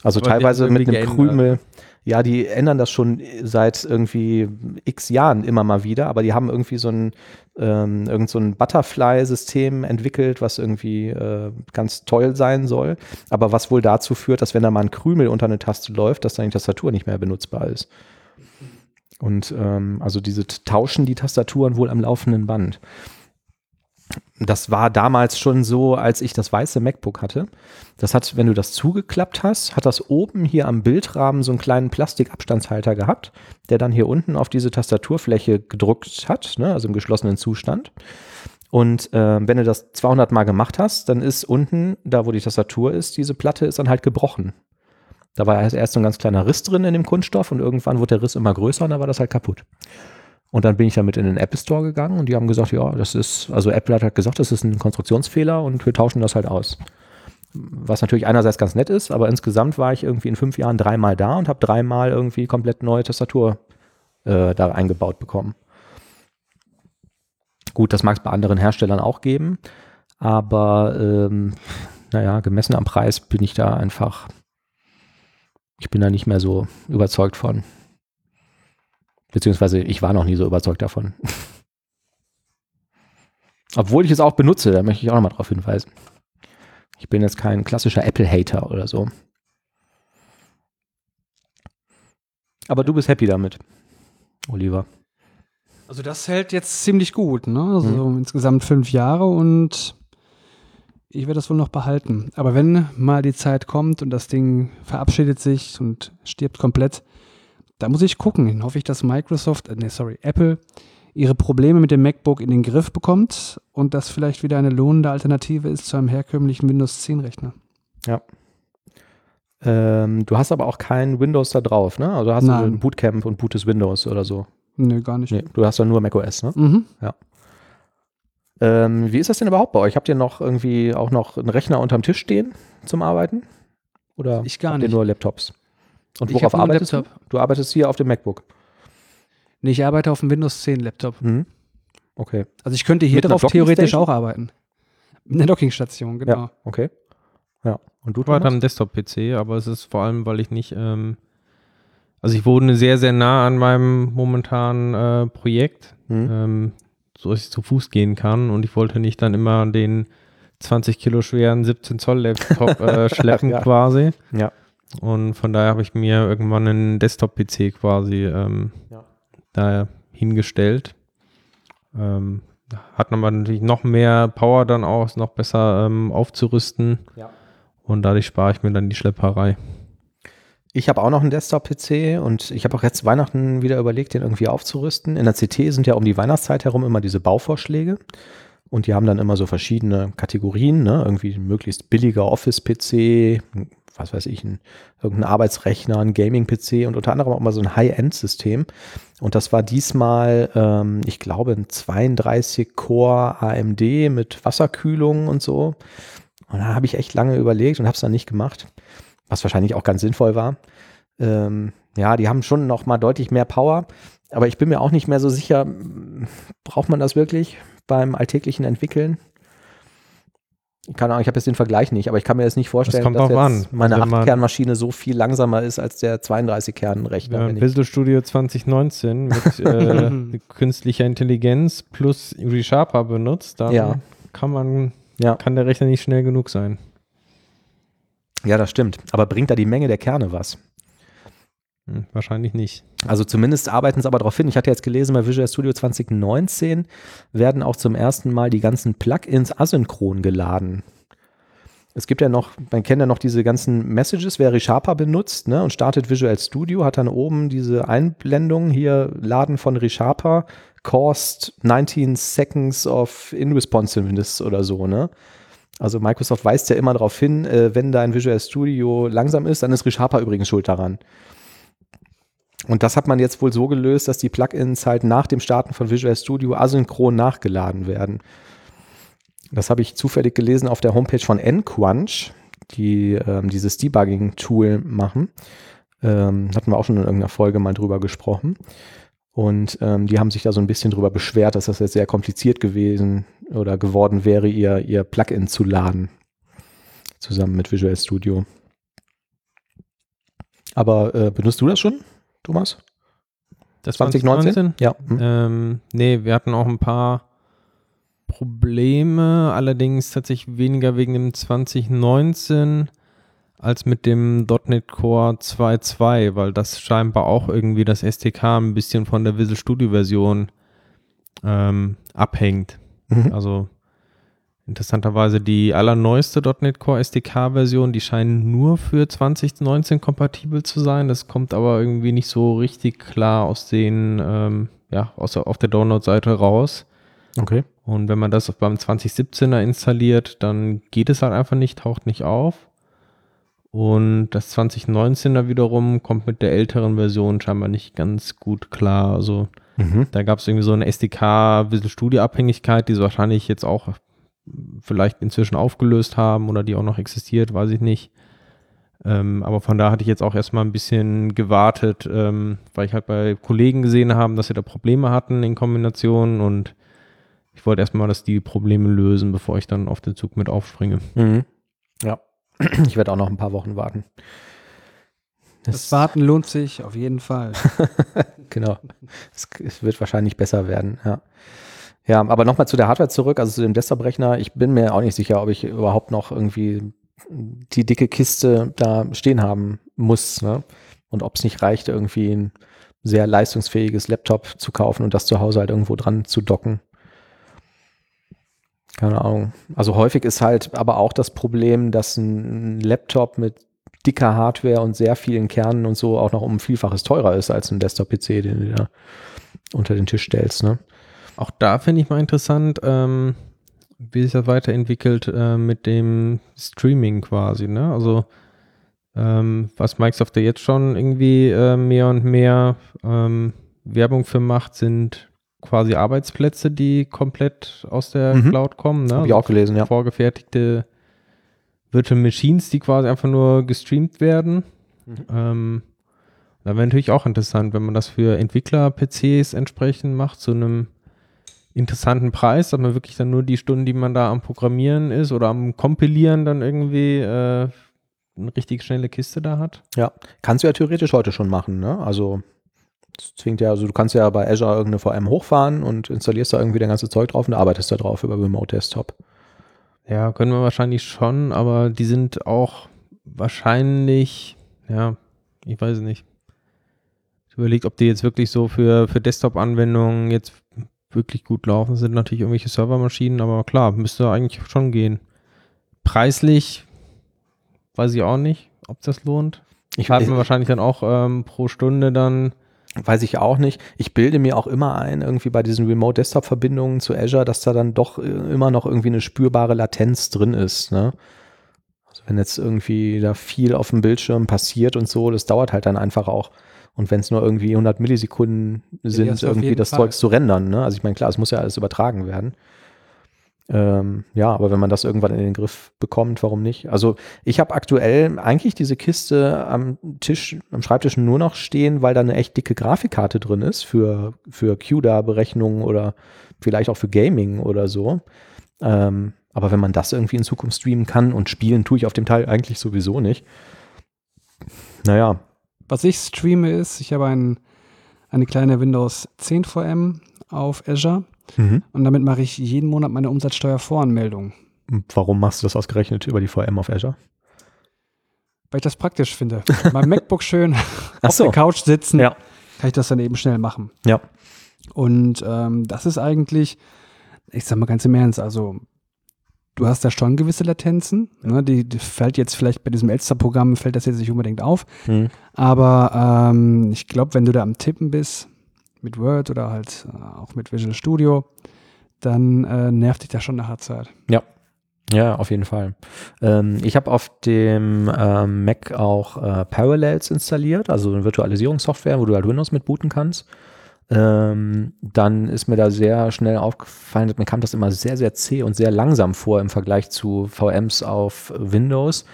Also Aber teilweise mit einem. Krümel. Ja, die ändern das schon seit irgendwie x Jahren immer mal wieder, aber die haben irgendwie so ein, ähm, irgend so ein Butterfly-System entwickelt, was irgendwie äh, ganz toll sein soll, aber was wohl dazu führt, dass wenn da mal ein Krümel unter eine Taste läuft, dass dann die Tastatur nicht mehr benutzbar ist. Und ähm, also diese tauschen die Tastaturen wohl am laufenden Band. Das war damals schon so, als ich das weiße MacBook hatte. Das hat, wenn du das zugeklappt hast, hat das oben hier am Bildrahmen so einen kleinen Plastikabstandshalter gehabt, der dann hier unten auf diese Tastaturfläche gedrückt hat, ne, also im geschlossenen Zustand. Und äh, wenn du das 200 Mal gemacht hast, dann ist unten, da wo die Tastatur ist, diese Platte ist dann halt gebrochen. Da war erst erst so ein ganz kleiner Riss drin in dem Kunststoff und irgendwann wurde der Riss immer größer und dann war das halt kaputt. Und dann bin ich damit in den Apple Store gegangen und die haben gesagt, ja, das ist, also Apple hat halt gesagt, das ist ein Konstruktionsfehler und wir tauschen das halt aus. Was natürlich einerseits ganz nett ist, aber insgesamt war ich irgendwie in fünf Jahren dreimal da und habe dreimal irgendwie komplett neue Tastatur äh, da eingebaut bekommen. Gut, das mag es bei anderen Herstellern auch geben, aber ähm, naja, gemessen am Preis bin ich da einfach, ich bin da nicht mehr so überzeugt von. Beziehungsweise ich war noch nie so überzeugt davon. [LAUGHS] Obwohl ich es auch benutze, da möchte ich auch nochmal drauf hinweisen. Ich bin jetzt kein klassischer Apple-Hater oder so. Aber du bist happy damit, Oliver. Also das hält jetzt ziemlich gut, ne? Also insgesamt fünf Jahre und ich werde das wohl noch behalten. Aber wenn mal die Zeit kommt und das Ding verabschiedet sich und stirbt komplett, da muss ich gucken. Dann hoffe ich, dass Microsoft, äh, nee, sorry, Apple ihre Probleme mit dem MacBook in den Griff bekommt und das vielleicht wieder eine lohnende Alternative ist zu einem herkömmlichen Windows 10 Rechner. Ähm, du hast aber auch kein Windows da drauf, ne? Also hast du Nein. ein Bootcamp und bootest Windows oder so. Nö, gar nicht. Nee, du hast dann nur macOS, ne? Mhm. Ähm, wie ist das denn überhaupt bei euch? Habt ihr noch irgendwie auch noch einen Rechner unterm Tisch stehen zum Arbeiten? Oder Ich gar habt nicht. ihr nur Laptops? Und worauf arbeitest du? Laptop. Du arbeitest hier auf dem MacBook. Nee, ich arbeite auf dem Windows 10 Laptop. Mhm. Okay. Also ich könnte hier Mit drauf theoretisch auch arbeiten. Mit einer Dockingstation, genau. Ja, okay. Ja. Und du Ich war Thomas? dann Desktop-PC, aber es ist vor allem, weil ich nicht, ähm, also ich wohne sehr, sehr nah an meinem momentanen äh, Projekt. Mhm. Ähm, so dass ich zu Fuß gehen kann und ich wollte nicht dann immer den 20 Kilo schweren 17 Zoll Laptop [LAUGHS] äh, schleppen Ja. quasi. Ja. Und von daher habe ich mir irgendwann einen Desktop-PC quasi ähm, Ja. da hingestellt. Ähm, hat aber natürlich noch mehr Power dann auch, noch besser ähm, aufzurüsten. Ja. Und dadurch spare ich mir dann die Schlepperei. Ich habe auch noch einen Desktop-PC und ich habe auch jetzt Weihnachten wieder überlegt, den irgendwie aufzurüsten. In der CT sind ja um die Weihnachtszeit herum immer diese Bauvorschläge. Und die haben dann immer so verschiedene Kategorien, ne? Irgendwie ein möglichst billiger Office-PC, was weiß ich, ein, irgendein Arbeitsrechner, ein Gaming-PC und unter anderem auch mal so ein High-End-System. Und das war diesmal, ähm, ich glaube, ein 32-Core AMD mit Wasserkühlung und so. Und da habe ich echt lange überlegt und habe es dann nicht gemacht, was wahrscheinlich auch ganz sinnvoll war. Ähm, ja, die haben schon noch mal deutlich mehr Power, aber ich bin mir auch nicht mehr so sicher, braucht man das wirklich beim alltäglichen Entwickeln? Keine Ahnung, ich habe jetzt den Vergleich nicht, aber ich kann mir jetzt nicht vorstellen, kommt dass drauf jetzt an. meine Also wenn man- 8-Kern-Maschine so viel langsamer ist als der 32-Kern-Rechner. Ja, Visual Studio 2019 mit [LAUGHS] äh, künstlicher Intelligenz plus ReSharper benutzt, dann Ja. kann man, Ja. kann der Rechner nicht schnell genug sein. ja, das stimmt. Aber bringt da die Menge der Kerne was? Hm, wahrscheinlich nicht. Also zumindest arbeiten sie aber darauf hin. Ich hatte jetzt gelesen, bei Visual Studio 2019 werden auch zum ersten Mal die ganzen Plugins asynchron geladen. Es gibt ja noch, man kennt ja noch diese ganzen Messages, wer ReSharper benutzt ne, und startet Visual Studio, hat dann oben diese Einblendung hier, Laden von ReSharper, cost 19 seconds of inresponsiveness oder so, ne? Also Microsoft weist ja immer darauf hin, äh, wenn dein Visual Studio langsam ist, dann ist ReSharper übrigens schuld daran. Und das hat man jetzt wohl so gelöst, dass die Plugins halt nach dem Starten von Visual Studio asynchron nachgeladen werden. Das habe ich zufällig gelesen auf der Homepage von nQuanch, die ähm, dieses Debugging-Tool machen. Ähm, hatten wir auch schon in irgendeiner Folge mal drüber gesprochen. Und ähm, die haben sich da so ein bisschen drüber beschwert, dass das jetzt sehr kompliziert gewesen oder geworden wäre, ihr, ihr Plugin zu laden. Zusammen mit Visual Studio. Aber äh, benutzt du das schon, Thomas? Das 2019? Ja. Hm. Ähm, nee, wir hatten auch ein paar Probleme, allerdings tatsächlich weniger wegen dem 2019 als mit dem .NET Core 2.2, weil das scheinbar auch irgendwie das STK ein bisschen von der Visual Studio Version ähm, abhängt. Mhm. Also interessanterweise die allerneueste .NET Core SDK-Version, die scheint nur für 2019 kompatibel zu sein. Das kommt aber irgendwie nicht so richtig klar aus den, ähm, ja, aus, der- auf der Download-Seite raus. Okay. Und wenn man das beim 2017er installiert, dann geht es halt einfach nicht, taucht nicht auf. Und das 2019er wiederum kommt mit der älteren Version scheinbar nicht ganz gut klar. Also Mhm. da gab es irgendwie so eine SDK Visual Studio Abhängigkeit, die sie wahrscheinlich jetzt auch vielleicht inzwischen aufgelöst haben oder die auch noch existiert, weiß ich nicht. Ähm, aber von da hatte ich jetzt auch erstmal ein bisschen gewartet, ähm, weil ich halt bei Kollegen gesehen habe, dass sie da Probleme hatten in Kombination und ich wollte erstmal, dass die Probleme lösen, bevor ich dann auf den Zug mit aufspringe. Mhm. Ja. [CLEARS THROAT] Ich werde auch noch ein paar Wochen warten. Das Warten lohnt sich auf jeden Fall. [LAUGHS] Genau. Es, es wird wahrscheinlich besser werden, ja. Ja, aber nochmal zu der Hardware zurück, also zu dem Desktop-Rechner. Ich bin mir auch nicht sicher, ob ich überhaupt noch irgendwie die dicke Kiste da stehen haben muss. Ne? Und ob es nicht reicht, irgendwie ein sehr leistungsfähiges Laptop zu kaufen und das zu Hause halt irgendwo dran zu docken. Keine Ahnung. Also häufig ist halt aber auch das Problem, dass ein Laptop mit dicker Hardware und sehr vielen Kernen und so auch noch um ein Vielfaches teurer ist als ein Desktop-PC, den du da unter den Tisch stellst. Ne? Auch da finde ich mal interessant, ähm, wie sich das weiterentwickelt äh, mit dem Streaming quasi. Ne? Also ähm, was Microsoft ja jetzt schon irgendwie äh, mehr und mehr ähm, Werbung für macht, sind quasi Arbeitsplätze, die komplett aus der Mhm. Cloud kommen. Ne? Habe ich auch gelesen, ja. Vorgefertigte Virtual Machines, die quasi einfach nur gestreamt werden. Mhm. Ähm, da wäre natürlich auch interessant, wenn man das für Entwickler-PCs entsprechend macht, zu einem interessanten Preis, dass man wirklich dann nur die Stunden, die man da am Programmieren ist oder am Kompilieren dann irgendwie äh, eine richtig schnelle Kiste da hat. Ja, kannst du ja theoretisch heute schon machen. Ne? Also Das zwingt ja, also du kannst ja bei Azure irgendeine VM hochfahren und installierst da irgendwie dein ganze Zeug drauf und arbeitest da drauf über Remote Desktop. Ja, können wir wahrscheinlich schon, aber die sind auch wahrscheinlich, ja, ich weiß nicht. Ich überlege, ob die jetzt wirklich so für, für Desktop-Anwendungen jetzt wirklich gut laufen. Sind natürlich irgendwelche Servermaschinen, aber klar, müsste eigentlich schon gehen. Preislich weiß ich auch nicht, ob das lohnt. Ich man wahrscheinlich dann auch ähm, pro Stunde dann. Weiß ich auch nicht. Ich bilde mir auch immer ein, irgendwie bei diesen Remote-Desktop-Verbindungen zu Azure, dass da dann doch äh, immer noch irgendwie eine spürbare Latenz drin ist. Ne? Also wenn jetzt irgendwie da viel auf dem Bildschirm passiert und so, das dauert halt dann einfach auch. Und wenn es nur irgendwie 100 Millisekunden sind, auf irgendwie das Fall. Zeugs zu rendern. Ne? Also ich meine, klar, es muss ja alles übertragen werden. Ähm, ja, aber wenn man das irgendwann in den Griff bekommt, warum nicht? Also ich habe aktuell eigentlich diese Kiste am Tisch, am Schreibtisch nur noch stehen, weil da eine echt dicke Grafikkarte drin ist für, für CUDA-Berechnungen oder vielleicht auch für Gaming oder so. Ähm, aber wenn man das irgendwie in Zukunft streamen kann und spielen, tue ich auf dem Teil eigentlich sowieso nicht. Naja, Was ich streame ist, ich habe ein, eine kleine Windows 10 VM auf Azure und damit mache ich jeden Monat meine Umsatzsteuervoranmeldung, warum machst du das ausgerechnet über die VM auf Azure? weil ich das praktisch finde. Mein [LAUGHS] MacBook schön auf so. der Couch sitzen, Ja. kann ich das dann eben schnell machen. Ja. Und ähm, das ist eigentlich, ich sag mal ganz im Ernst, also du hast da schon gewisse Latenzen. Ne? Die, die fällt jetzt vielleicht bei diesem Elster-Programm, fällt das jetzt nicht unbedingt auf. Hm. Aber ähm, ich glaube, wenn du da am Tippen bist, mit Word oder halt äh, auch mit Visual Studio, dann äh, nervt dich das schon nach der Zeit. Ja, auf jeden Fall. Ähm, ich habe auf dem ähm, Mac auch äh, Parallels installiert, also eine Virtualisierungssoftware, wo du halt Windows mit booten kannst. Ähm, dann ist mir da sehr schnell aufgefallen, mir kam das immer sehr, sehr zäh und sehr langsam vor im Vergleich zu VMs auf Windows.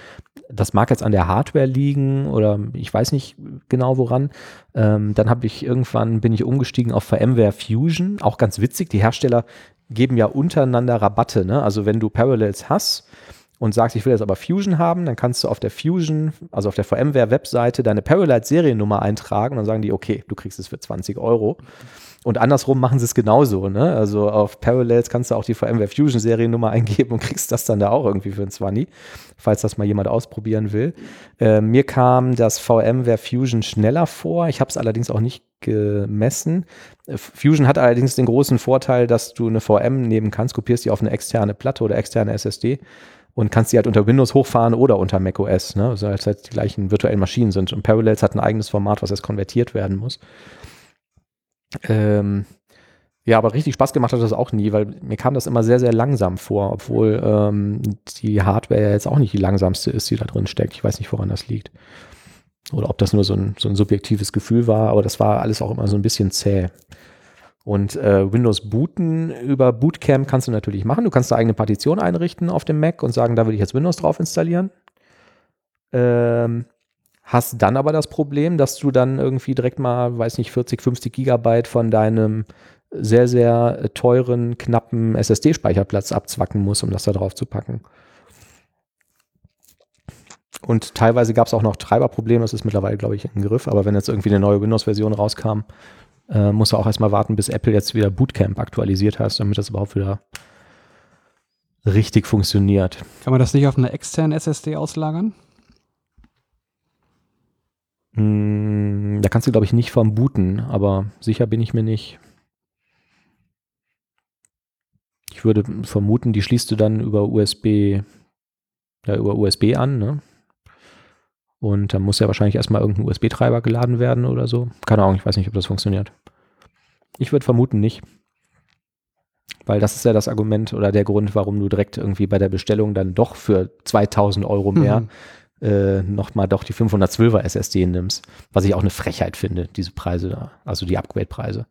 Das mag jetzt an der Hardware liegen oder ich weiß nicht genau woran. Ähm, dann habe ich irgendwann bin ich umgestiegen auf VMware Fusion, auch ganz witzig. Die Hersteller geben ja untereinander Rabatte. Ne? Also wenn du Parallels hast und sagst, ich will jetzt aber Fusion haben, dann kannst du auf der Fusion, also auf der VMware-Webseite, deine Parallels-Seriennummer eintragen und dann sagen die, okay, du kriegst es für 20 Euro. Und andersrum machen sie es genauso. Ne? Also auf Parallels kannst du auch die VMware Fusion Seriennummer eingeben und kriegst das dann da auch irgendwie für ein 20, falls das mal jemand ausprobieren will. Äh, mir kam das VMware Fusion schneller vor. Ich habe es allerdings auch nicht gemessen. Fusion hat allerdings den großen Vorteil, dass du eine VM nehmen kannst, kopierst die auf eine externe Platte oder externe SSD und kannst die halt unter Windows hochfahren oder unter macOS, ne? Also als halt die gleichen virtuellen Maschinen sind. Und Parallels hat ein eigenes Format, was erst konvertiert werden muss. Ähm, ja, aber richtig Spaß gemacht hat das auch nie, weil mir kam das immer sehr, sehr langsam vor, obwohl ähm, die Hardware ja jetzt auch nicht die langsamste ist, die da drin steckt. Ich weiß nicht, woran das liegt. Oder ob das nur so ein, so ein subjektives Gefühl war, aber das war alles auch immer so ein bisschen zäh. Und äh, Windows booten über Bootcamp kannst du natürlich machen. Du kannst eine eigene Partition einrichten auf dem Mac und sagen, da will ich jetzt Windows drauf installieren. Ähm, hast dann aber das Problem, dass du dann irgendwie direkt mal, weiß nicht, 40, 50 Gigabyte von deinem sehr, sehr äh, teuren, knappen SSD-Speicherplatz abzwacken musst, um das da drauf zu packen. Und teilweise gab es auch noch Treiberprobleme, das ist mittlerweile, glaube ich, im Griff, aber wenn jetzt irgendwie eine neue Windows-Version rauskam, äh, musst du auch erstmal warten, bis Apple jetzt wieder Bootcamp aktualisiert hast, damit das überhaupt wieder richtig funktioniert. Kann man das nicht auf eine externe SSD auslagern? Mm, Da kannst du, glaube ich, nicht vom booten, aber sicher bin ich mir nicht. Ich würde vermuten, die schließt du dann über USB, ja, über USB an, ne? Und dann muss ja wahrscheinlich erstmal irgendein USB-Treiber geladen werden oder so. Keine Ahnung, ich weiß nicht, ob das funktioniert. Ich würde vermuten nicht. Weil das ist ja das Argument oder der Grund, warum du direkt irgendwie bei der Bestellung dann doch für 2000 Euro mehr Mhm. äh, nochmal doch die 512er SSD nimmst. Was ich auch eine Frechheit finde, diese Preise da, also die Upgrade-Preise.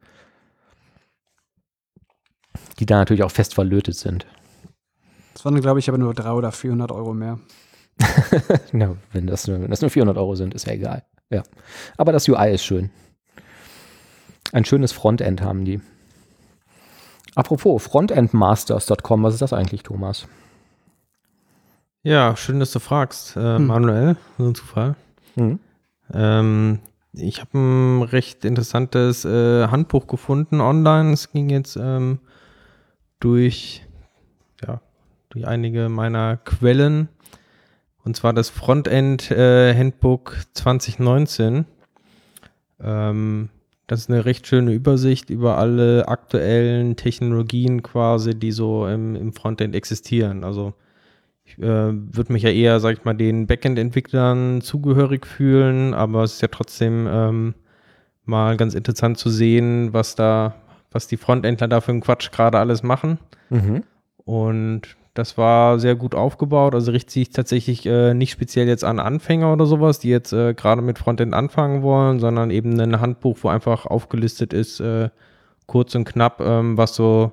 Die da natürlich auch fest verlötet sind. Das waren, glaube ich, aber nur 300 oder 400 Euro mehr. [LAUGHS] Ja, wenn das, nur, wenn das nur 400 Euro sind, ist ja egal. Ja. Aber das UI ist schön. Ein schönes Frontend haben die. Apropos, frontendmasters.com, was ist das eigentlich, Thomas? Ja, schön, dass du fragst, äh, Hm. Manuel. So ein Zufall. Hm. Ähm, ich habe ein recht interessantes äh, Handbuch gefunden online. Es ging jetzt ähm, durch, ja, durch einige meiner Quellen. Und zwar das Frontend äh, Handbook 2019. Ähm, das ist eine recht schöne Übersicht über alle aktuellen Technologien quasi, die so im, im Frontend existieren. Also ich äh, würde mich ja eher, sag ich mal, den Backend-Entwicklern zugehörig fühlen, aber es ist ja trotzdem ähm, mal ganz interessant zu sehen, was da, was die Frontendler da für einen Quatsch gerade alles machen. Mhm. Und das war sehr gut aufgebaut. Also richtet sich tatsächlich äh, nicht speziell jetzt an Anfänger oder sowas, die jetzt äh, gerade mit Frontend anfangen wollen, sondern eben ein Handbuch, wo einfach aufgelistet ist, äh, kurz und knapp, ähm, was so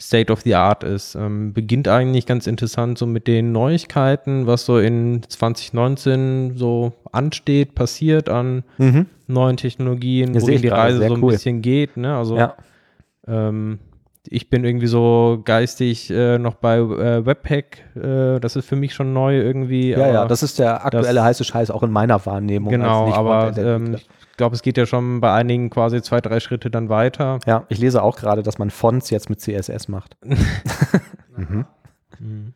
State of the Art ist. Ähm, beginnt eigentlich ganz interessant so mit den Neuigkeiten, was so in 2019 so ansteht, passiert an Mhm. neuen Technologien, Ja, wohin die Reise so ein cool. bisschen geht. Ne? Also Ja. ähm, ich bin irgendwie so geistig äh, noch bei äh, Webpack. Äh, das ist für mich schon neu irgendwie. ja, ja, das ist der aktuelle das- heiße Scheiß auch in meiner Wahrnehmung. Genau, aber ähm, ich glaube, es geht ja schon bei einigen quasi zwei, drei Schritte dann weiter. ja, ich lese auch gerade, dass man Fonts jetzt mit CSS macht. [LAUGHS] mhm. Mhm.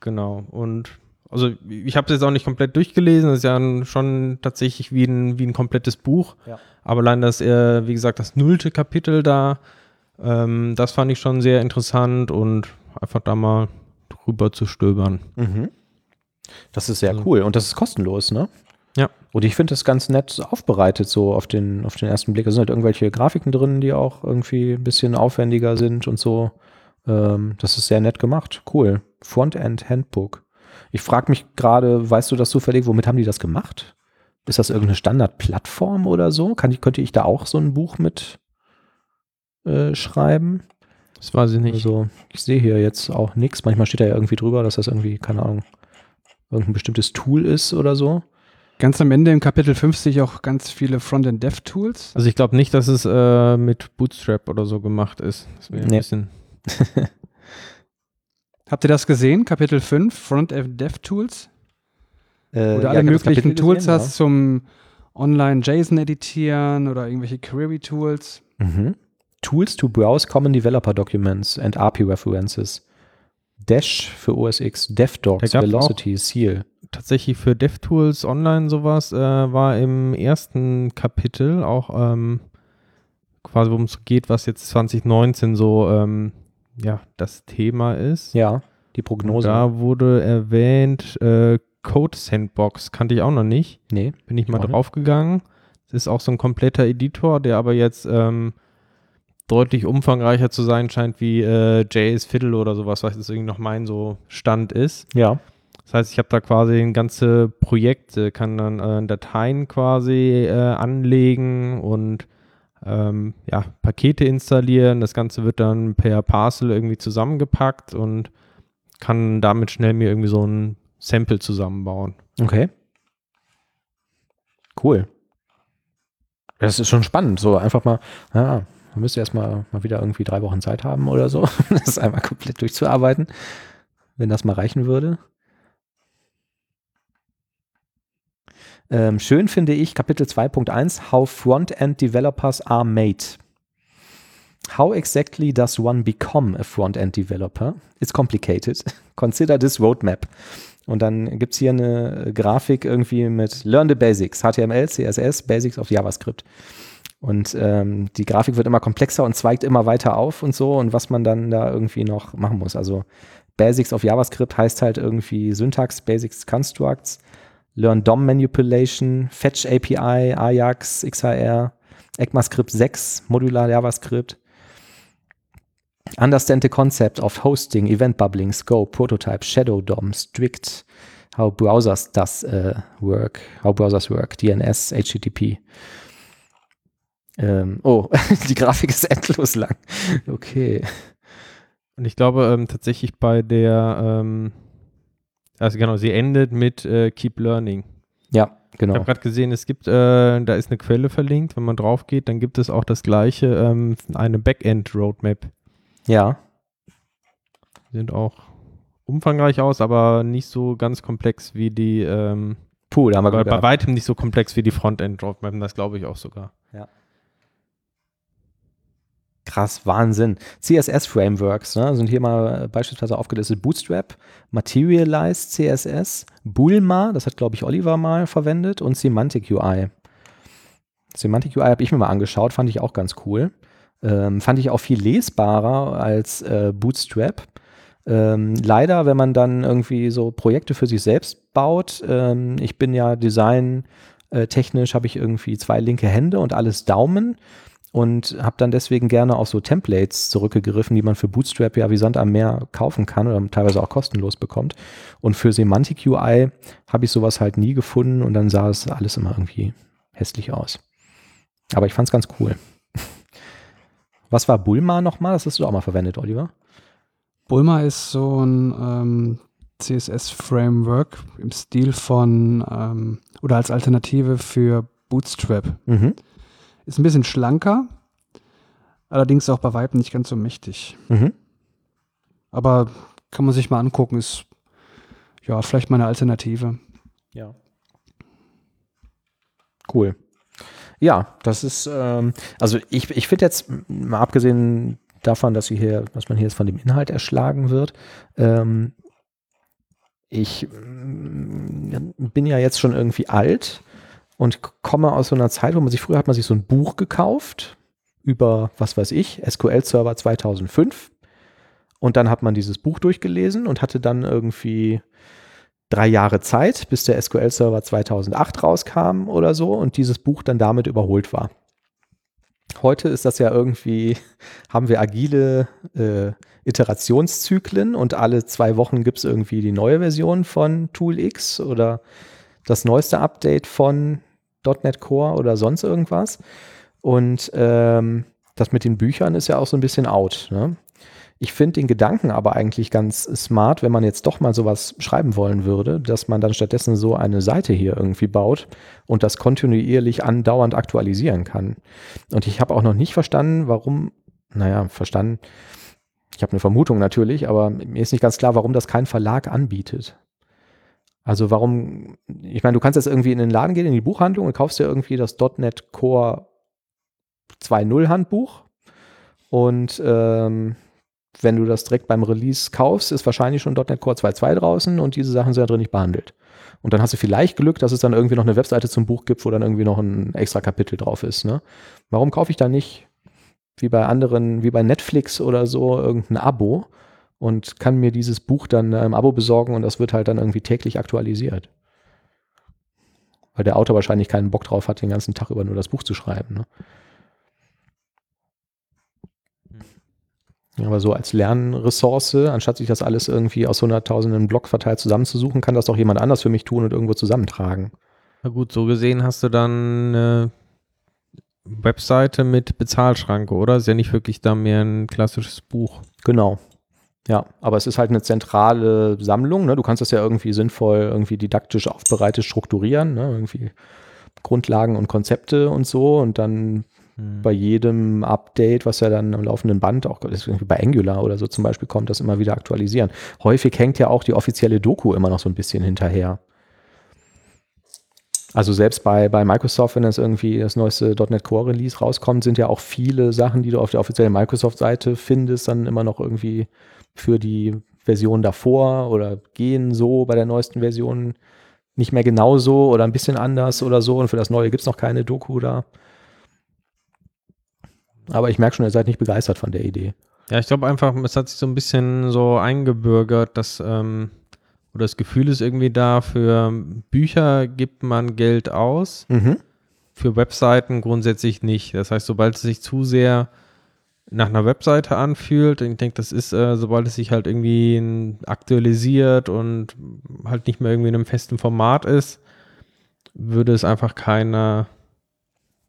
Genau. Und also ich habe es jetzt auch nicht komplett durchgelesen. Das ist ja schon tatsächlich wie ein, wie ein komplettes Buch. Ja. Aber allein das, wie gesagt, das nullte Kapitel da, ähm, das fand ich schon sehr interessant und einfach da mal drüber zu stöbern. Mhm. Das ist sehr Also- cool und das ist kostenlos, ne? Ja. Und ich finde das ganz nett aufbereitet, so auf den, auf den ersten Blick. Da sind halt irgendwelche Grafiken drin, die auch irgendwie ein bisschen aufwendiger sind und so. Ähm, das ist sehr nett gemacht. Cool. Frontend Handbook. Ich frage mich gerade, weißt du das zufällig, womit haben die das gemacht? Ist das irgendeine Standardplattform oder so? Kann ich, könnte ich da auch so ein Buch mit äh, schreiben? Das weiß ich nicht. Also, ich sehe hier jetzt auch nichts. Manchmal steht da ja irgendwie drüber, dass das irgendwie, keine Ahnung, irgendein bestimmtes Tool ist oder so. Ganz am Ende im Kapitel 5 sehe ich auch ganz viele Frontend-Dev-Tools. Also ich glaube nicht, dass es äh, mit Bootstrap oder so gemacht ist. Das wäre ein Nee. bisschen. [LAUGHS] Habt ihr das gesehen? Kapitel 5, Frontend-Dev-Tools? Äh, Wo du ja, alle hab das möglichen Tools gesehen, hast zum Online-JSON editieren oder irgendwelche Query-Tools. Ja. Mhm. Tools to browse common developer documents and API references. Dash für OS X, DevDocs, Velocity, Seal. Tatsächlich für DevTools Online sowas äh, war im ersten Kapitel auch ähm, quasi, worum es geht, was jetzt 2019 so ähm, ja, das Thema ist. Ja, die Und Prognose. Da wurde erwähnt, äh, Code Sandbox kannte ich auch noch nicht. nee. Bin ich mal draufgegangen. Es ist auch so ein kompletter Editor, der aber jetzt ähm, deutlich umfangreicher zu sein scheint wie äh, JS Fiddle oder sowas, was jetzt irgendwie noch mein so Stand ist. Ja. Das heißt, ich habe da quasi ein ganze Projekt, äh, kann dann äh, Dateien quasi äh, anlegen und ähm, ja, Pakete installieren. Das Ganze wird dann per Parcel irgendwie zusammengepackt und kann damit schnell mir irgendwie so ein Sample zusammenbauen. Okay. Cool. Das ist schon spannend, so einfach mal, ja, man müsste erstmal mal wieder irgendwie drei Wochen Zeit haben oder so, [LAUGHS] das einmal komplett durchzuarbeiten, wenn das mal reichen würde. Ähm, schön finde ich Kapitel 2.1, How Front-End Developers are made. How exactly does one become a front-end developer? It's complicated. [LAUGHS] Consider this roadmap. Und dann gibt es hier eine Grafik irgendwie mit Learn the Basics, HTML, CSS, Basics of JavaScript. Und ähm, die Grafik wird immer komplexer und zweigt immer weiter auf und so und was man dann da irgendwie noch machen muss. Also Basics of JavaScript heißt halt irgendwie Syntax, Basics, Constructs, Learn DOM Manipulation, Fetch API, Ajax, XHR, ECMAScript 6, Modular JavaScript. Understand the concept of hosting, event bubbling, scope, prototype, shadow DOM, strict, how browsers does uh, work, how browsers work, DNS, HTTP. Ähm, oh, [LAUGHS] die Grafik ist endlos lang. Okay. Und ich glaube ähm, tatsächlich bei der, ähm, also genau, sie endet mit äh, Keep Learning. Ja, Ich genau. habe gerade gesehen, es gibt, äh, da ist eine Quelle verlinkt, wenn man drauf geht, dann gibt es auch das gleiche, ähm, eine Backend-Roadmap. Ja, sind auch umfangreich aus, aber nicht so ganz komplex wie die, ähm, Puh, da haben wir bei gehabt. weitem nicht so komplex wie die Frontend-Dropmap, das glaube ich auch sogar. Krass, Wahnsinn. CSS-Frameworks ne, sind hier mal beispielsweise aufgelistet. Bootstrap, Materialize CSS, Bulma, das hat, glaube ich, Oliver mal verwendet, und Semantic UI. Semantic UI habe ich mir mal angeschaut, fand ich auch ganz cool. Ähm, fand ich auch viel lesbarer als äh, Bootstrap. Ähm, leider, wenn man dann irgendwie so Projekte für sich selbst baut, ähm, ich bin ja Design äh, technisch, habe ich irgendwie zwei linke Hände und alles Daumen und habe dann deswegen gerne auf so Templates zurückgegriffen, die man für Bootstrap ja wie Sand am Meer kaufen kann oder teilweise auch kostenlos bekommt. Und für Semantic UI habe ich sowas halt nie gefunden und dann sah es alles immer irgendwie hässlich aus. Aber ich fand es ganz cool. [LAUGHS] Was war Bulma nochmal? Das hast du auch mal verwendet, Oliver. Bulma ist so ein ähm, CSS-Framework im Stil von ähm, oder als Alternative für Bootstrap. Mhm. Ist ein bisschen schlanker, allerdings auch bei Weitem nicht ganz so mächtig. Mhm. Aber kann man sich mal angucken, ist ja vielleicht mal eine Alternative. Ja. Cool. Ja, das ist, ähm, also ich, ich finde jetzt, mal abgesehen davon, dass, hier, dass man hier jetzt von dem Inhalt erschlagen wird, ähm, ich bin ja jetzt schon irgendwie alt und komme aus so einer Zeit, wo man sich, früher hat man sich so ein Buch gekauft über, was weiß ich, SQL Server 2005 und dann hat man dieses Buch durchgelesen und hatte dann irgendwie drei Jahre Zeit, bis der SQL-Server 2008 rauskam oder so und dieses Buch dann damit überholt war. Heute ist das ja irgendwie, haben wir agile äh, Iterationszyklen und alle zwei Wochen gibt es irgendwie die neue Version von Tool X oder das neueste Update von .NET Core oder sonst irgendwas. Und ähm, das mit den Büchern ist ja auch so ein bisschen out. Ne? Ich finde den Gedanken aber eigentlich ganz smart, wenn man jetzt doch mal sowas schreiben wollen würde, dass man dann stattdessen so eine Seite hier irgendwie baut und das kontinuierlich andauernd aktualisieren kann. Und ich habe auch noch nicht verstanden, warum, naja, verstanden, ich habe eine Vermutung natürlich, aber mir ist nicht ganz klar, warum das kein Verlag anbietet. Also warum, ich meine, du kannst jetzt irgendwie in den Laden gehen, in die Buchhandlung und kaufst dir irgendwie das .NET Core 2.0 Handbuch und ähm, wenn du das direkt beim Release kaufst, ist wahrscheinlich schon .NET Core 2.2 draußen und diese Sachen sind da drin nicht behandelt. Und dann hast du vielleicht Glück, dass es dann irgendwie noch eine Webseite zum Buch gibt, wo dann irgendwie noch ein extra Kapitel drauf ist. Ne? Warum kaufe ich da nicht, wie bei anderen, wie bei Netflix oder so, irgendein Abo und kann mir dieses Buch dann im Abo besorgen und das wird halt dann irgendwie täglich aktualisiert? Weil der Autor wahrscheinlich keinen Bock drauf hat, den ganzen Tag über nur das Buch zu schreiben. Ne? Aber so als Lernressource, anstatt sich das alles irgendwie aus hunderttausenden Block verteilt zusammenzusuchen, kann das doch jemand anders für mich tun und irgendwo zusammentragen. Na gut, so gesehen hast du dann eine Webseite mit Bezahlschranke, oder? Ist ja nicht wirklich da mehr ein klassisches Buch. Genau. Ja, aber es ist halt eine zentrale Sammlung. Ne? Du kannst das ja irgendwie sinnvoll, irgendwie didaktisch aufbereitet strukturieren, ne? irgendwie Grundlagen und Konzepte und so und dann bei jedem Update, was ja dann am laufenden Band auch bei Angular oder so zum Beispiel kommt, das immer wieder aktualisieren. Häufig hängt ja auch die offizielle Doku immer noch so ein bisschen hinterher. Also selbst bei, bei Microsoft, wenn das irgendwie das neueste .NET Core Release rauskommt, sind ja auch viele Sachen, die du auf der offiziellen Microsoft-Seite findest, dann immer noch irgendwie für die Version davor oder gehen so bei der neuesten Version nicht mehr genauso oder ein bisschen anders oder so und für das neue gibt es noch keine Doku da. Aber ich merke schon, ihr seid nicht begeistert von der Idee. Ja, ich glaube einfach, es hat sich so ein bisschen so eingebürgert, dass, ähm, oder das Gefühl ist irgendwie da, für Bücher gibt man Geld aus, Mhm. für Webseiten grundsätzlich nicht. Das heißt, sobald es sich zu sehr nach einer Webseite anfühlt, ich denke, das ist, äh, sobald es sich halt irgendwie aktualisiert und halt nicht mehr irgendwie in einem festen Format ist, würde es einfach keiner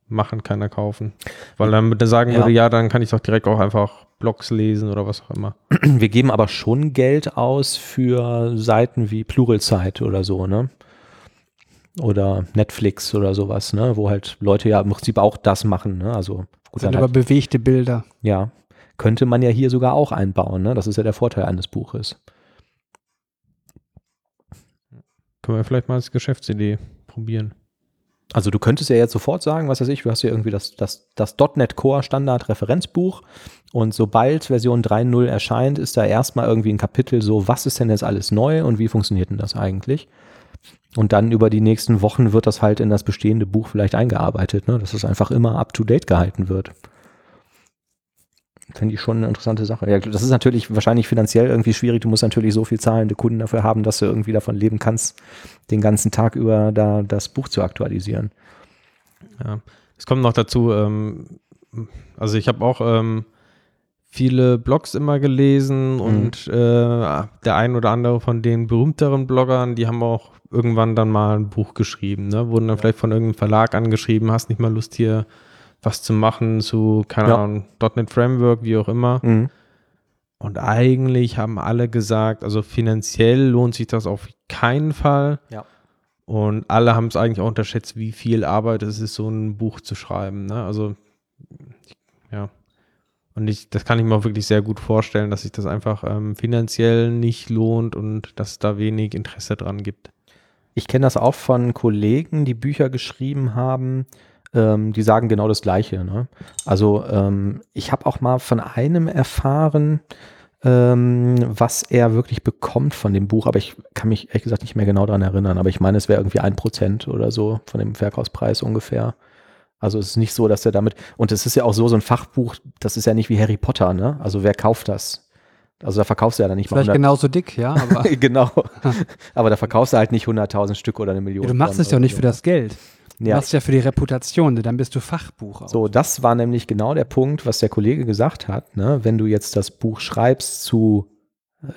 machen, keiner kaufen. Weil dann sagen Ja. würde, ja, dann kann ich doch direkt auch einfach Blogs lesen oder was auch immer. [CLEARS THROAT] Wir geben aber schon Geld aus für Seiten wie Pluralsight oder so, ne? Oder Netflix oder sowas, ne? Wo halt Leute ja im Prinzip auch das machen, ne? Also gut, Sind aber halt, bewegte Bilder. ja. Könnte man ja hier sogar auch einbauen, ne? Das ist ja der Vorteil eines Buches. Können wir vielleicht mal als Geschäftsidee probieren. Also du könntest ja jetzt sofort sagen, was weiß ich, du hast ja irgendwie das, das, das .NET Core Standard Referenzbuch und sobald Version 3.0 erscheint, ist da erstmal irgendwie ein Kapitel so, was ist denn jetzt alles neu und wie funktioniert denn das eigentlich? Und dann über die nächsten Wochen wird das halt in das bestehende Buch vielleicht eingearbeitet, ne? dass es einfach immer up-to-date gehalten wird. Finde ich schon eine interessante Sache. Ja, das ist natürlich wahrscheinlich finanziell irgendwie schwierig. Du musst natürlich so viel zahlende Kunden dafür haben, dass du irgendwie davon leben kannst, den ganzen Tag über da das Buch zu aktualisieren. Ja, es kommt noch dazu, ähm, also ich habe auch ähm, viele Blogs immer gelesen mhm. und äh, der ein oder andere von den berühmteren Bloggern, die haben auch irgendwann dann mal ein Buch geschrieben, ne? wurden dann ja. vielleicht von irgendeinem Verlag angeschrieben, hast nicht mal Lust hier was zu machen zu, keine ja. Ahnung, .NET Framework, wie auch immer. Mhm. Und eigentlich haben alle gesagt, also finanziell lohnt sich das auf keinen Fall. Ja. Und alle haben es eigentlich auch unterschätzt, wie viel Arbeit es ist, so ein Buch zu schreiben. Ne? Also, ja. Und ich, das kann ich mir auch wirklich sehr gut vorstellen, dass sich das einfach ähm, finanziell nicht lohnt und dass es da wenig Interesse dran gibt. Ich kenne das auch von Kollegen, die Bücher geschrieben haben, ähm, die sagen genau das Gleiche. Ne? Also ähm, ich habe auch mal von einem erfahren, ähm, was er wirklich bekommt von dem Buch, aber ich kann mich ehrlich gesagt nicht mehr genau daran erinnern, aber ich meine, es wäre irgendwie ein Prozent oder so von dem Verkaufspreis ungefähr. Also es ist nicht so, dass er damit, und es ist ja auch so, so ein Fachbuch, das ist ja nicht wie Harry Potter, ne? Also wer kauft das? Also da verkaufst du ja dann nicht Vielleicht mal 100, genauso dick, ja. Aber [LAUGHS] genau. aber da verkaufst du halt nicht 100.000 Stück oder eine Million. Ja, du machst es ja nicht für das Geld. Du ja. machst ja für die Reputation, dann bist du Fachbuch. So, das war nämlich genau der Punkt, was der Kollege gesagt hat. Ne? Wenn du jetzt das Buch schreibst zu,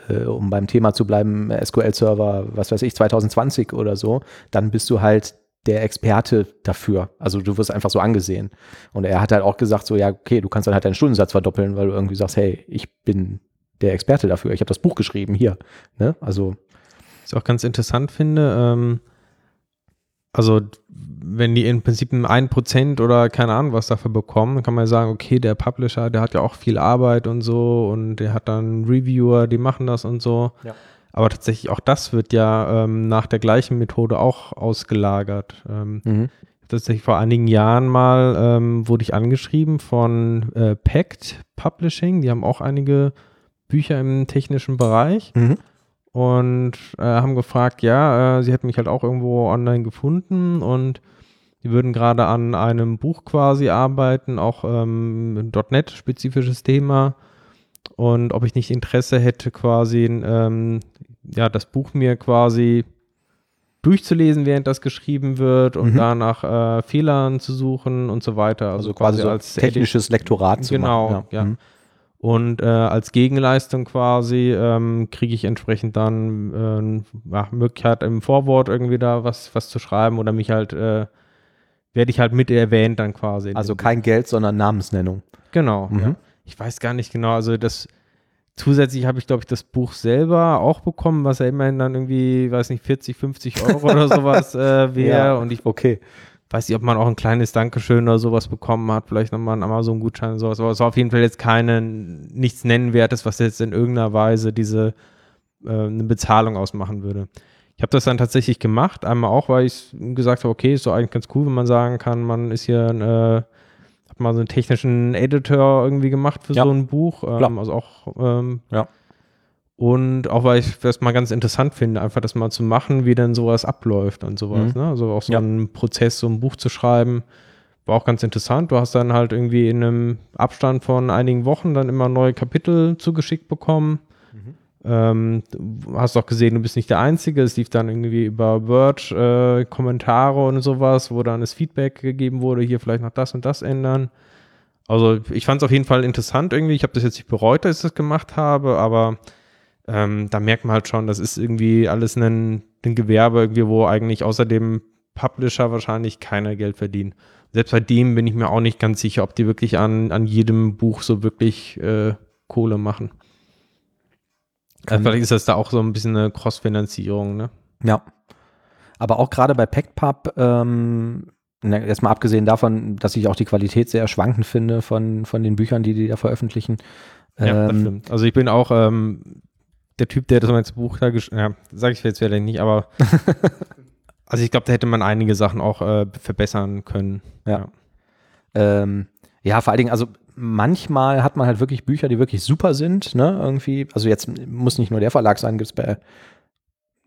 äh, um beim Thema zu bleiben, SQL-Server, was weiß ich, 2020 oder so, dann bist du halt der Experte dafür. Also du wirst einfach so angesehen. Und er hat halt auch gesagt, so ja, okay, du kannst dann halt deinen Stundensatz verdoppeln, weil du irgendwie sagst, hey, ich bin der Experte dafür. Ich habe das Buch geschrieben hier. Ne? Also. Was ich auch ganz interessant finde, ähm, also wenn die im Prinzip ein Prozent oder keine Ahnung was dafür bekommen, kann man sagen, okay, der Publisher, der hat ja auch viel Arbeit und so und der hat dann Reviewer, die machen das und so. Ja. Aber tatsächlich auch das wird ja ähm, nach der gleichen Methode auch ausgelagert. Ähm, mhm. Tatsächlich vor einigen Jahren mal ähm, wurde ich angeschrieben von äh, Pact Publishing, die haben auch einige Bücher im technischen Bereich. Mhm und äh, haben gefragt, ja, äh, sie hätten mich halt auch irgendwo online gefunden und die würden gerade an einem Buch quasi arbeiten, auch ähm, .NET-spezifisches Thema und ob ich nicht Interesse hätte, quasi ähm, ja, das Buch mir quasi durchzulesen, während das geschrieben wird und mhm. danach äh, Fehlern zu suchen und so weiter. Also, also quasi, quasi so als technisches Lektorat zu genau, machen. Genau, ja. ja. Mhm. Und äh, als Gegenleistung quasi ähm, kriege ich entsprechend dann äh, Möglichkeit im Vorwort irgendwie da was, was zu schreiben oder mich halt, äh, werde ich halt mit erwähnt dann quasi. Also kein Geld, sondern Namensnennung. Genau. Mhm. Ja. Ich weiß gar nicht genau, also das zusätzlich habe ich, glaube ich, das Buch selber auch bekommen, was ja immerhin dann irgendwie, weiß nicht, 40, 50 Euro oder sowas äh, [LAUGHS] wäre. Ja, und ich, okay weiß nicht, ob man auch ein kleines Dankeschön oder sowas bekommen hat, vielleicht nochmal einen Amazon-Gutschein oder sowas, aber es war auf jeden Fall jetzt keine, nichts Nennenwertes, was jetzt in irgendeiner Weise diese, äh, eine Bezahlung ausmachen würde. Ich habe das dann tatsächlich gemacht, einmal auch, weil ich gesagt habe, okay, ist doch eigentlich ganz cool, wenn man sagen kann, man ist hier ein, äh, hat mal so einen technischen Editor irgendwie gemacht für ja. so ein Buch, ähm, also auch, ähm, ja und auch weil ich das mal ganz interessant finde, einfach das mal zu machen, wie denn sowas abläuft und sowas. Mhm. Ne? Also auch so ja. ein Prozess, so ein Buch zu schreiben, war auch ganz interessant. Du hast dann halt irgendwie in einem Abstand von einigen Wochen dann immer neue Kapitel zugeschickt bekommen. Mhm. Ähm, hast auch gesehen, du bist nicht der Einzige. Es lief dann irgendwie über Word, äh, Kommentare und sowas, wo dann das Feedback gegeben wurde, hier vielleicht noch das und das ändern. Also ich fand es auf jeden Fall interessant irgendwie. Ich habe das jetzt nicht bereut, dass ich das gemacht habe, aber ähm, da merkt man halt schon, das ist irgendwie alles ein, ein Gewerbe, irgendwie, wo eigentlich außer dem Publisher wahrscheinlich keiner Geld verdient. Selbst bei dem bin ich mir auch nicht ganz sicher, ob die wirklich an, an jedem Buch so wirklich äh, Kohle machen. Also vielleicht ist das da auch so ein bisschen eine Cross-Finanzierung, ne? Ja. Aber auch gerade bei PackPub, ähm, erstmal abgesehen davon, dass ich auch die Qualität sehr schwankend finde von, von den Büchern, die die da veröffentlichen. Ja, das ähm, stimmt. Also ich bin auch ähm, der Typ, der das mal ins Buch da geschrieben ja, sage ich jetzt vielleicht nicht, aber [LAUGHS] also ich glaube, da hätte man einige Sachen auch äh, verbessern können. Ja. Ähm, ja, vor allen Dingen, also manchmal hat man halt wirklich Bücher, die wirklich super sind, ne, irgendwie. Also jetzt muss nicht nur der Verlag sein, gibt es bei,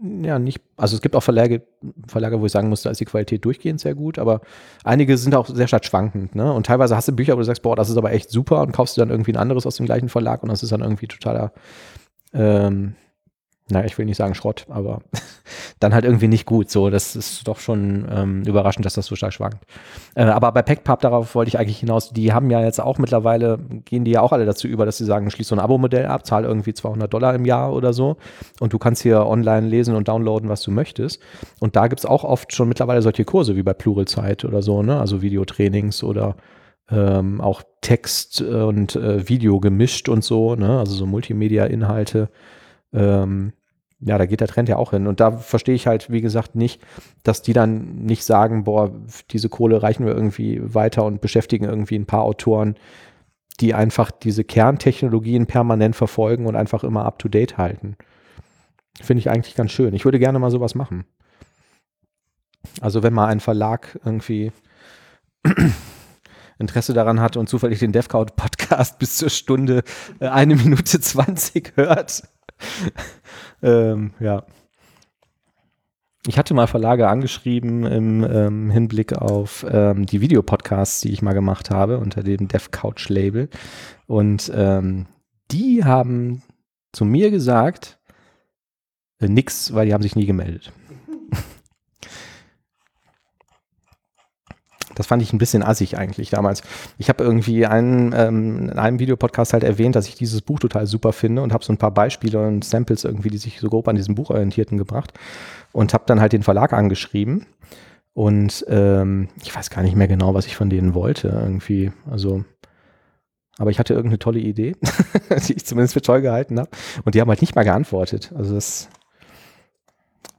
ja, nicht, also es gibt auch Verlage, Verlage, wo ich sagen muss, da ist die Qualität durchgehend sehr gut, aber einige sind auch sehr stark schwankend, ne, und teilweise hast du Bücher, wo du sagst, boah, das ist aber echt super und kaufst du dann irgendwie ein anderes aus dem gleichen Verlag und das ist dann irgendwie totaler, ähm, naja, ich will nicht sagen Schrott, aber [LAUGHS] dann halt irgendwie nicht gut. So, das ist doch schon ähm, überraschend, dass das so stark schwankt. Äh, aber bei PackPub, darauf wollte ich eigentlich hinaus, die haben ja jetzt auch mittlerweile, gehen die ja auch alle dazu über, dass sie sagen, schließ so ein Abo-Modell ab, zahl irgendwie 200 Dollar im Jahr oder so und du kannst hier online lesen und downloaden, was du möchtest. Und da gibt es auch oft schon mittlerweile solche Kurse wie bei Pluralzeit oder so, ne? also Videotrainings oder ähm, auch Text und äh, Video gemischt und so, ne? also so Multimedia-Inhalte. Ähm, ja, da geht der Trend ja auch hin. Und da verstehe ich halt, wie gesagt, nicht, dass die dann nicht sagen, boah, diese Kohle reichen wir irgendwie weiter und beschäftigen irgendwie ein paar Autoren, die einfach diese Kerntechnologien permanent verfolgen und einfach immer up to date halten. Finde ich eigentlich ganz schön. Ich würde gerne mal sowas machen. Also, wenn mal ein Verlag irgendwie Interesse daran hat und zufällig den DevCloud Podcast [LAUGHS] bis zur Stunde äh, eine Minute 20 hört, [LAUGHS] ähm, ja. Ich hatte mal Verlage angeschrieben im ähm, Hinblick auf ähm, die Videopodcasts, die ich mal gemacht habe unter dem DevCouch-Label. Und ähm, die haben zu mir gesagt, äh, nix, weil die haben sich nie gemeldet. Das fand ich ein bisschen assig eigentlich damals. Ich habe irgendwie einen, ähm, in einem Videopodcast halt erwähnt, dass ich dieses Buch total super finde und habe so ein paar Beispiele und Samples irgendwie, die sich so grob an diesem Buch orientierten, gebracht und habe dann halt den Verlag angeschrieben. Und ähm, ich weiß gar nicht mehr genau, was ich von denen wollte irgendwie. Also, aber ich hatte irgendeine tolle Idee, [LAUGHS] die ich zumindest für toll gehalten habe. Und die haben halt nicht mal geantwortet. Also das ist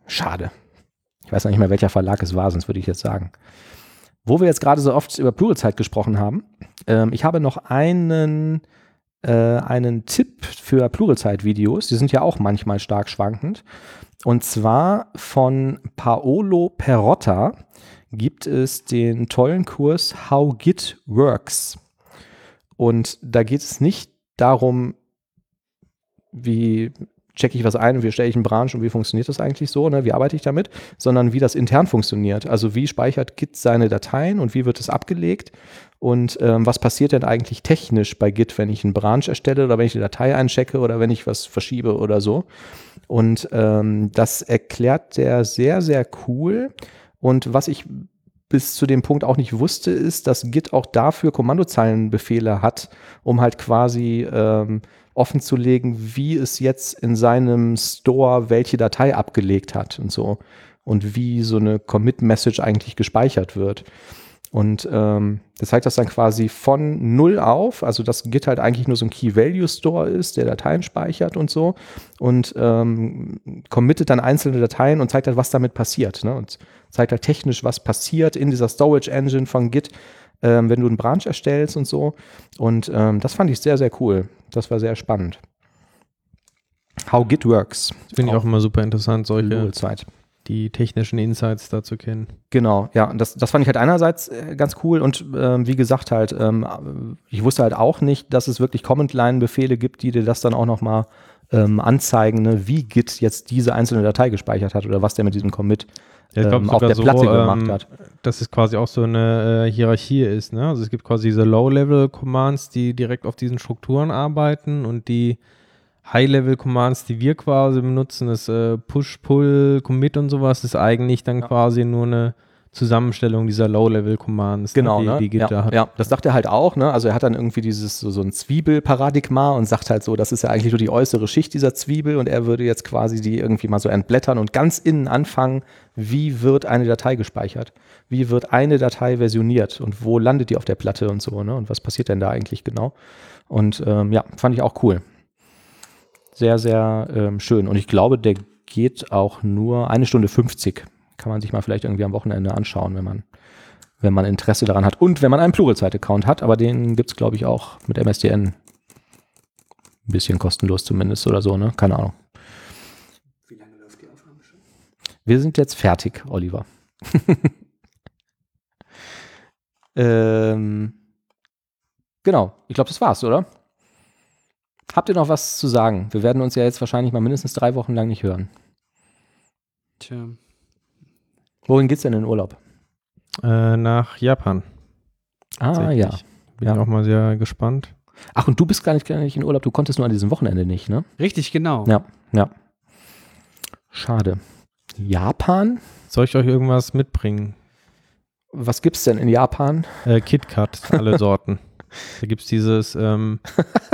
schade. Ich weiß noch nicht mehr, welcher Verlag es war, sonst würde ich jetzt sagen. Wo wir jetzt gerade so oft über Pluralzeit gesprochen haben, ähm, ich habe noch einen, äh, einen Tipp für Pluralzeit-Videos. Die sind ja auch manchmal stark schwankend. Und zwar von Paolo Perotta gibt es den tollen Kurs How Git Works. Und da geht es nicht darum, wie checke ich was ein und wie stelle ich einen Branch und wie funktioniert das eigentlich so, ne? wie arbeite ich damit, sondern wie das intern funktioniert. Also wie speichert Git seine Dateien und wie wird es abgelegt und ähm, was passiert denn eigentlich technisch bei Git, wenn ich einen Branch erstelle oder wenn ich eine Datei einchecke oder wenn ich was verschiebe oder so. Und ähm, das erklärt der sehr, sehr cool. Und was ich bis zu dem Punkt auch nicht wusste, ist, dass Git auch dafür Kommandozeilenbefehle hat, um halt quasi ähm, offenzulegen, wie es jetzt in seinem Store welche Datei abgelegt hat und so. Und wie so eine Commit-Message eigentlich gespeichert wird. Und ähm, das zeigt das dann quasi von null auf, also dass Git halt eigentlich nur so ein Key-Value-Store ist, der Dateien speichert und so und ähm, committet dann einzelne Dateien und zeigt halt, was damit passiert. Ne? Und zeigt halt technisch, was passiert in dieser Storage-Engine von Git, ähm, wenn du einen Branch erstellst und so. Und ähm, das fand ich sehr, sehr cool. Das war sehr spannend. How Git works. Finde ich auch immer super interessant, solche Zeit. die technischen Insights dazu kennen. Genau, ja, das, das fand ich halt einerseits äh, ganz cool und ähm, wie gesagt halt, ähm, ich wusste halt auch nicht, dass es wirklich Command-Line-Befehle gibt, die dir das dann auch nochmal ähm, anzeigen, ne, wie Git jetzt diese einzelne Datei gespeichert hat oder was der mit diesem Commit Ja, ich glaub, ähm, auf der so, Platte gemacht ähm, hat. Dass es quasi auch so eine äh, Hierarchie ist. Ne? Also es gibt quasi diese Low-Level-Commands, die direkt auf diesen Strukturen arbeiten und die High-Level-Commands, die wir quasi benutzen, das äh, Push, Pull, Commit und sowas, ist eigentlich dann Ja. quasi nur eine Zusammenstellung dieser Low-Level-Commands, Genau, ne? die, ne? die Git ja, da hat. ja, das sagt er halt auch, ne? Also er hat dann irgendwie dieses so, so ein Zwiebelparadigma und sagt halt so, das ist ja eigentlich nur die äußere Schicht dieser Zwiebel und er würde jetzt quasi die irgendwie mal so entblättern und ganz innen anfangen, wie wird eine Datei gespeichert? Wie wird eine Datei versioniert und wo landet die auf der Platte und so, ne? Und was passiert denn da eigentlich genau? Und ähm, ja, fand ich auch cool. Sehr, sehr ähm, schön. Und ich glaube, der geht auch nur eine Stunde 50. Kann man sich mal vielleicht irgendwie am Wochenende anschauen, wenn man, wenn man Interesse daran hat. Und wenn man einen Pluralzeit-Account hat, aber den gibt es, glaube ich, auch mit MSDN. Ein bisschen kostenlos zumindest oder so, ne? Keine Ahnung. Wir sind jetzt fertig, Oliver. [LAUGHS] ähm, genau, ich glaube, das war's, oder? Habt ihr noch was zu sagen? Wir werden uns ja jetzt wahrscheinlich mal mindestens drei Wochen lang nicht hören. Tja. Wohin geht's denn in den Urlaub? Äh, nach Japan. Ah, ja. Bin Ja. auch mal sehr gespannt. Ach, und du bist gar nicht, gar nicht in Urlaub, du konntest nur an diesem Wochenende nicht, ne? Richtig, genau. Ja, ja. Schade. Japan? Soll ich euch irgendwas mitbringen? Was gibt's denn in Japan? Äh, KitKat, alle [LAUGHS] Sorten. Da gibt es dieses, ähm,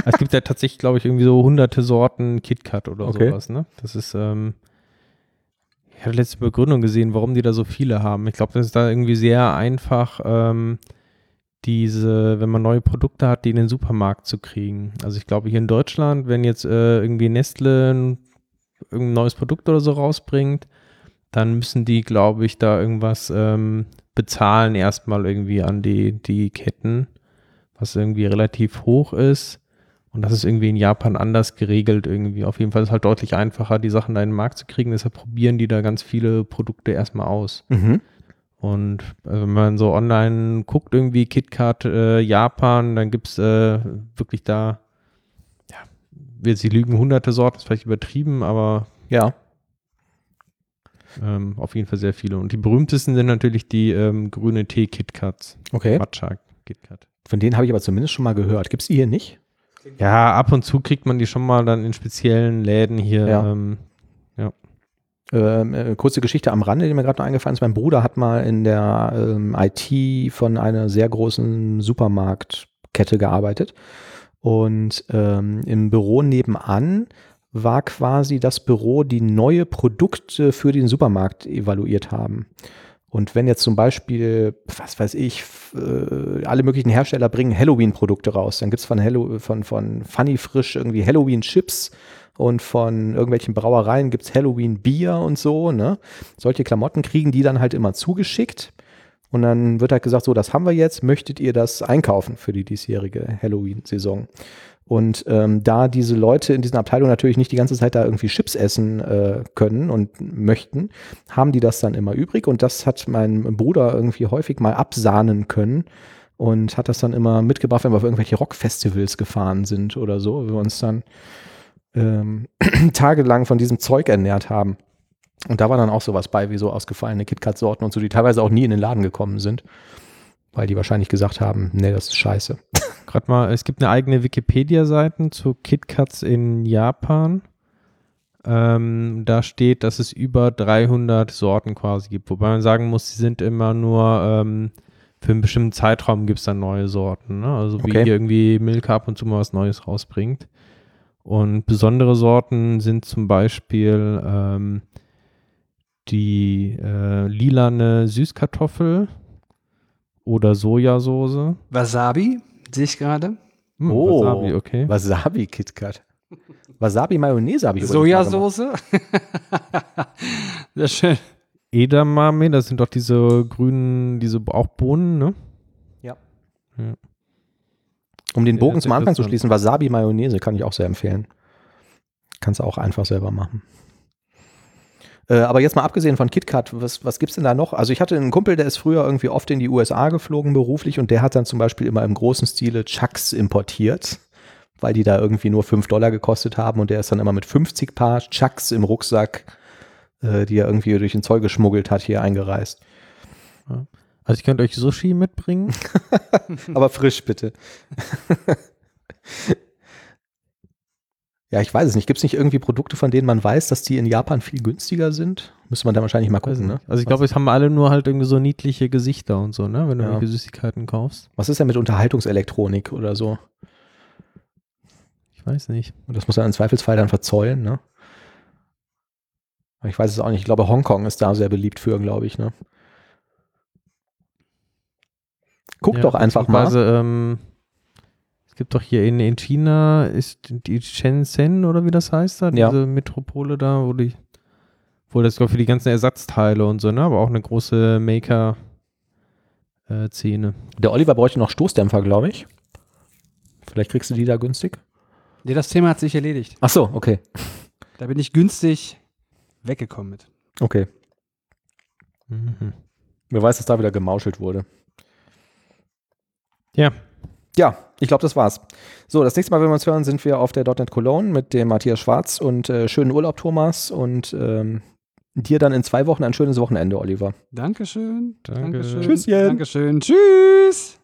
es gibt ja tatsächlich, glaube ich, irgendwie so hunderte Sorten KitKat oder Okay. sowas, ne? Das ist, ähm, ich habe letzte Begründung gesehen, warum die da so viele haben. Ich glaube, das ist da irgendwie sehr einfach, ähm, diese, wenn man neue Produkte hat, die in den Supermarkt zu kriegen. Also ich glaube, hier in Deutschland, wenn jetzt äh, irgendwie Nestle ein, neues Produkt oder so rausbringt, dann müssen die, glaube ich, da irgendwas ähm, bezahlen erstmal irgendwie an die, die Ketten, was irgendwie relativ hoch ist. Und das ist irgendwie in Japan anders geregelt irgendwie. Auf jeden Fall ist es halt deutlich einfacher, die Sachen da in den Markt zu kriegen. Deshalb probieren die da ganz viele Produkte erstmal aus. Mhm. Und äh, wenn man so online guckt, irgendwie KitKat äh, Japan, dann gibt es äh, wirklich da, ja, will sie lügen, hunderte Sorten, ist vielleicht übertrieben, aber Ja. ähm, auf jeden Fall sehr viele. Und die berühmtesten sind natürlich die ähm, grüne Tee-KitKats. Okay. Matcha KitKat. Von denen habe ich aber zumindest schon mal gehört. Gibt's die hier nicht? Ja, ab und zu kriegt man die schon mal dann in speziellen Läden hier. Ja. Ähm, Ähm, äh, kurze Geschichte am Rande, die mir gerade noch eingefallen ist. Mein Bruder hat mal in der ähm, IT von einer sehr großen Supermarktkette gearbeitet. Und ähm, im Büro nebenan war quasi das Büro, die neue Produkte für den Supermarkt evaluiert haben. Und wenn jetzt zum Beispiel, was weiß ich, äh, alle möglichen Hersteller bringen Halloween-Produkte raus, dann gibt's von, Hallo von, von Funny Frisch irgendwie Halloween-Chips und von irgendwelchen Brauereien gibt's Halloween-Bier und so. Ne? Solche Klamotten kriegen die dann halt immer zugeschickt. Und dann wird halt gesagt, so, das haben wir jetzt, möchtet ihr das einkaufen für die diesjährige Halloween-Saison? Und ähm, da diese Leute in diesen Abteilungen natürlich nicht die ganze Zeit da irgendwie Chips essen äh, können und möchten, haben die das dann immer übrig. Und das hat mein Bruder irgendwie häufig mal absahnen können und hat das dann immer mitgebracht, wenn wir auf irgendwelche Rockfestivals gefahren sind oder so, wo wir uns dann ähm, [CLEARS THROAT] tagelang von diesem Zeug ernährt haben. Und da war dann auch sowas bei, wie so ausgefallene KitKat-Sorten und so, die teilweise auch nie in den Laden gekommen sind, weil die wahrscheinlich gesagt haben, nee, das ist scheiße. [LAUGHS] Gerade mal, es gibt eine eigene Wikipedia-Seite zu KitKats in Japan. Ähm, da steht, dass es über 300 Sorten quasi gibt. Wobei man sagen muss, sie sind immer nur ähm, für einen bestimmten Zeitraum gibt es dann neue Sorten. Ne? Also wie Okay. hier irgendwie Milka ab und zu mal was Neues rausbringt. Und besondere Sorten sind zum Beispiel ähm, die äh, lilane Süßkartoffel oder Sojasauce. Wasabi, sehe ich gerade. Hm, Oh. Wasabi, okay. Wasabi KitKat. Wasabi-Mayonnaise habe ich. Sojasauce. [LAUGHS] Sehr schön. Edamame, das sind doch diese grünen, diese auch Bohnen, ne? Um den Ja, Bogen zum Anfang zu schließen, Wasabi-Mayonnaise kann ich auch sehr empfehlen. Kannst du auch einfach selber machen. Äh, aber jetzt mal abgesehen von KitKat, was, was gibt's denn da noch? Also ich hatte einen Kumpel, der ist früher irgendwie oft in die USA geflogen beruflich und der hat dann zum Beispiel immer im großen Stile Chucks importiert, weil die da irgendwie nur 5 Dollar gekostet haben und der ist dann immer mit 50 Paar Chucks im Rucksack, äh, die er irgendwie durch den Zoll geschmuggelt hat, hier eingereist. Also ich könnte euch Sushi mitbringen. [LAUGHS] Aber frisch bitte. [LAUGHS] ja, ich weiß es nicht. Gibt es nicht irgendwie Produkte, von denen man weiß, dass die in Japan viel günstiger sind? Müsste man da wahrscheinlich mal gucken, ne? Also ich glaube, es haben alle nur halt irgendwie so niedliche Gesichter und so, ne? Wenn du Ja. irgendwelche Süßigkeiten kaufst. Was ist denn mit Unterhaltungselektronik oder so? Ich weiß nicht. Und das muss man im Zweifelsfall dann verzollen, ne? Ich weiß es auch nicht. Ich glaube, Hongkong ist da sehr beliebt für, glaube ich, ne? Guck Ja, doch einfach mal. Ähm, gibt doch hier in, in China, ist die Shenzhen oder wie das heißt da, Ja. diese Metropole da, wo die, wo das glaube für die ganzen Ersatzteile und so, ne? Aber auch eine große Maker-Szene. Der Oliver bräuchte noch Stoßdämpfer, glaube ich. Vielleicht kriegst du die da günstig. Nee, das Thema hat sich erledigt. Ach so, okay. Da bin ich günstig weggekommen mit. Okay. Mhm. Wer weiß, dass da wieder gemauschelt wurde. Ja. Ja, ich glaube, das war's. So, das nächste Mal, wenn wir uns hören, sind wir auf der .NET Cologne mit dem Matthias Schwarz und äh, schönen Urlaub, Thomas. Und ähm, dir dann in zwei Wochen ein schönes Wochenende, Oliver. Dankeschön. Danke. Dankeschön. Tschüsschen. Dankeschön. Tschüss.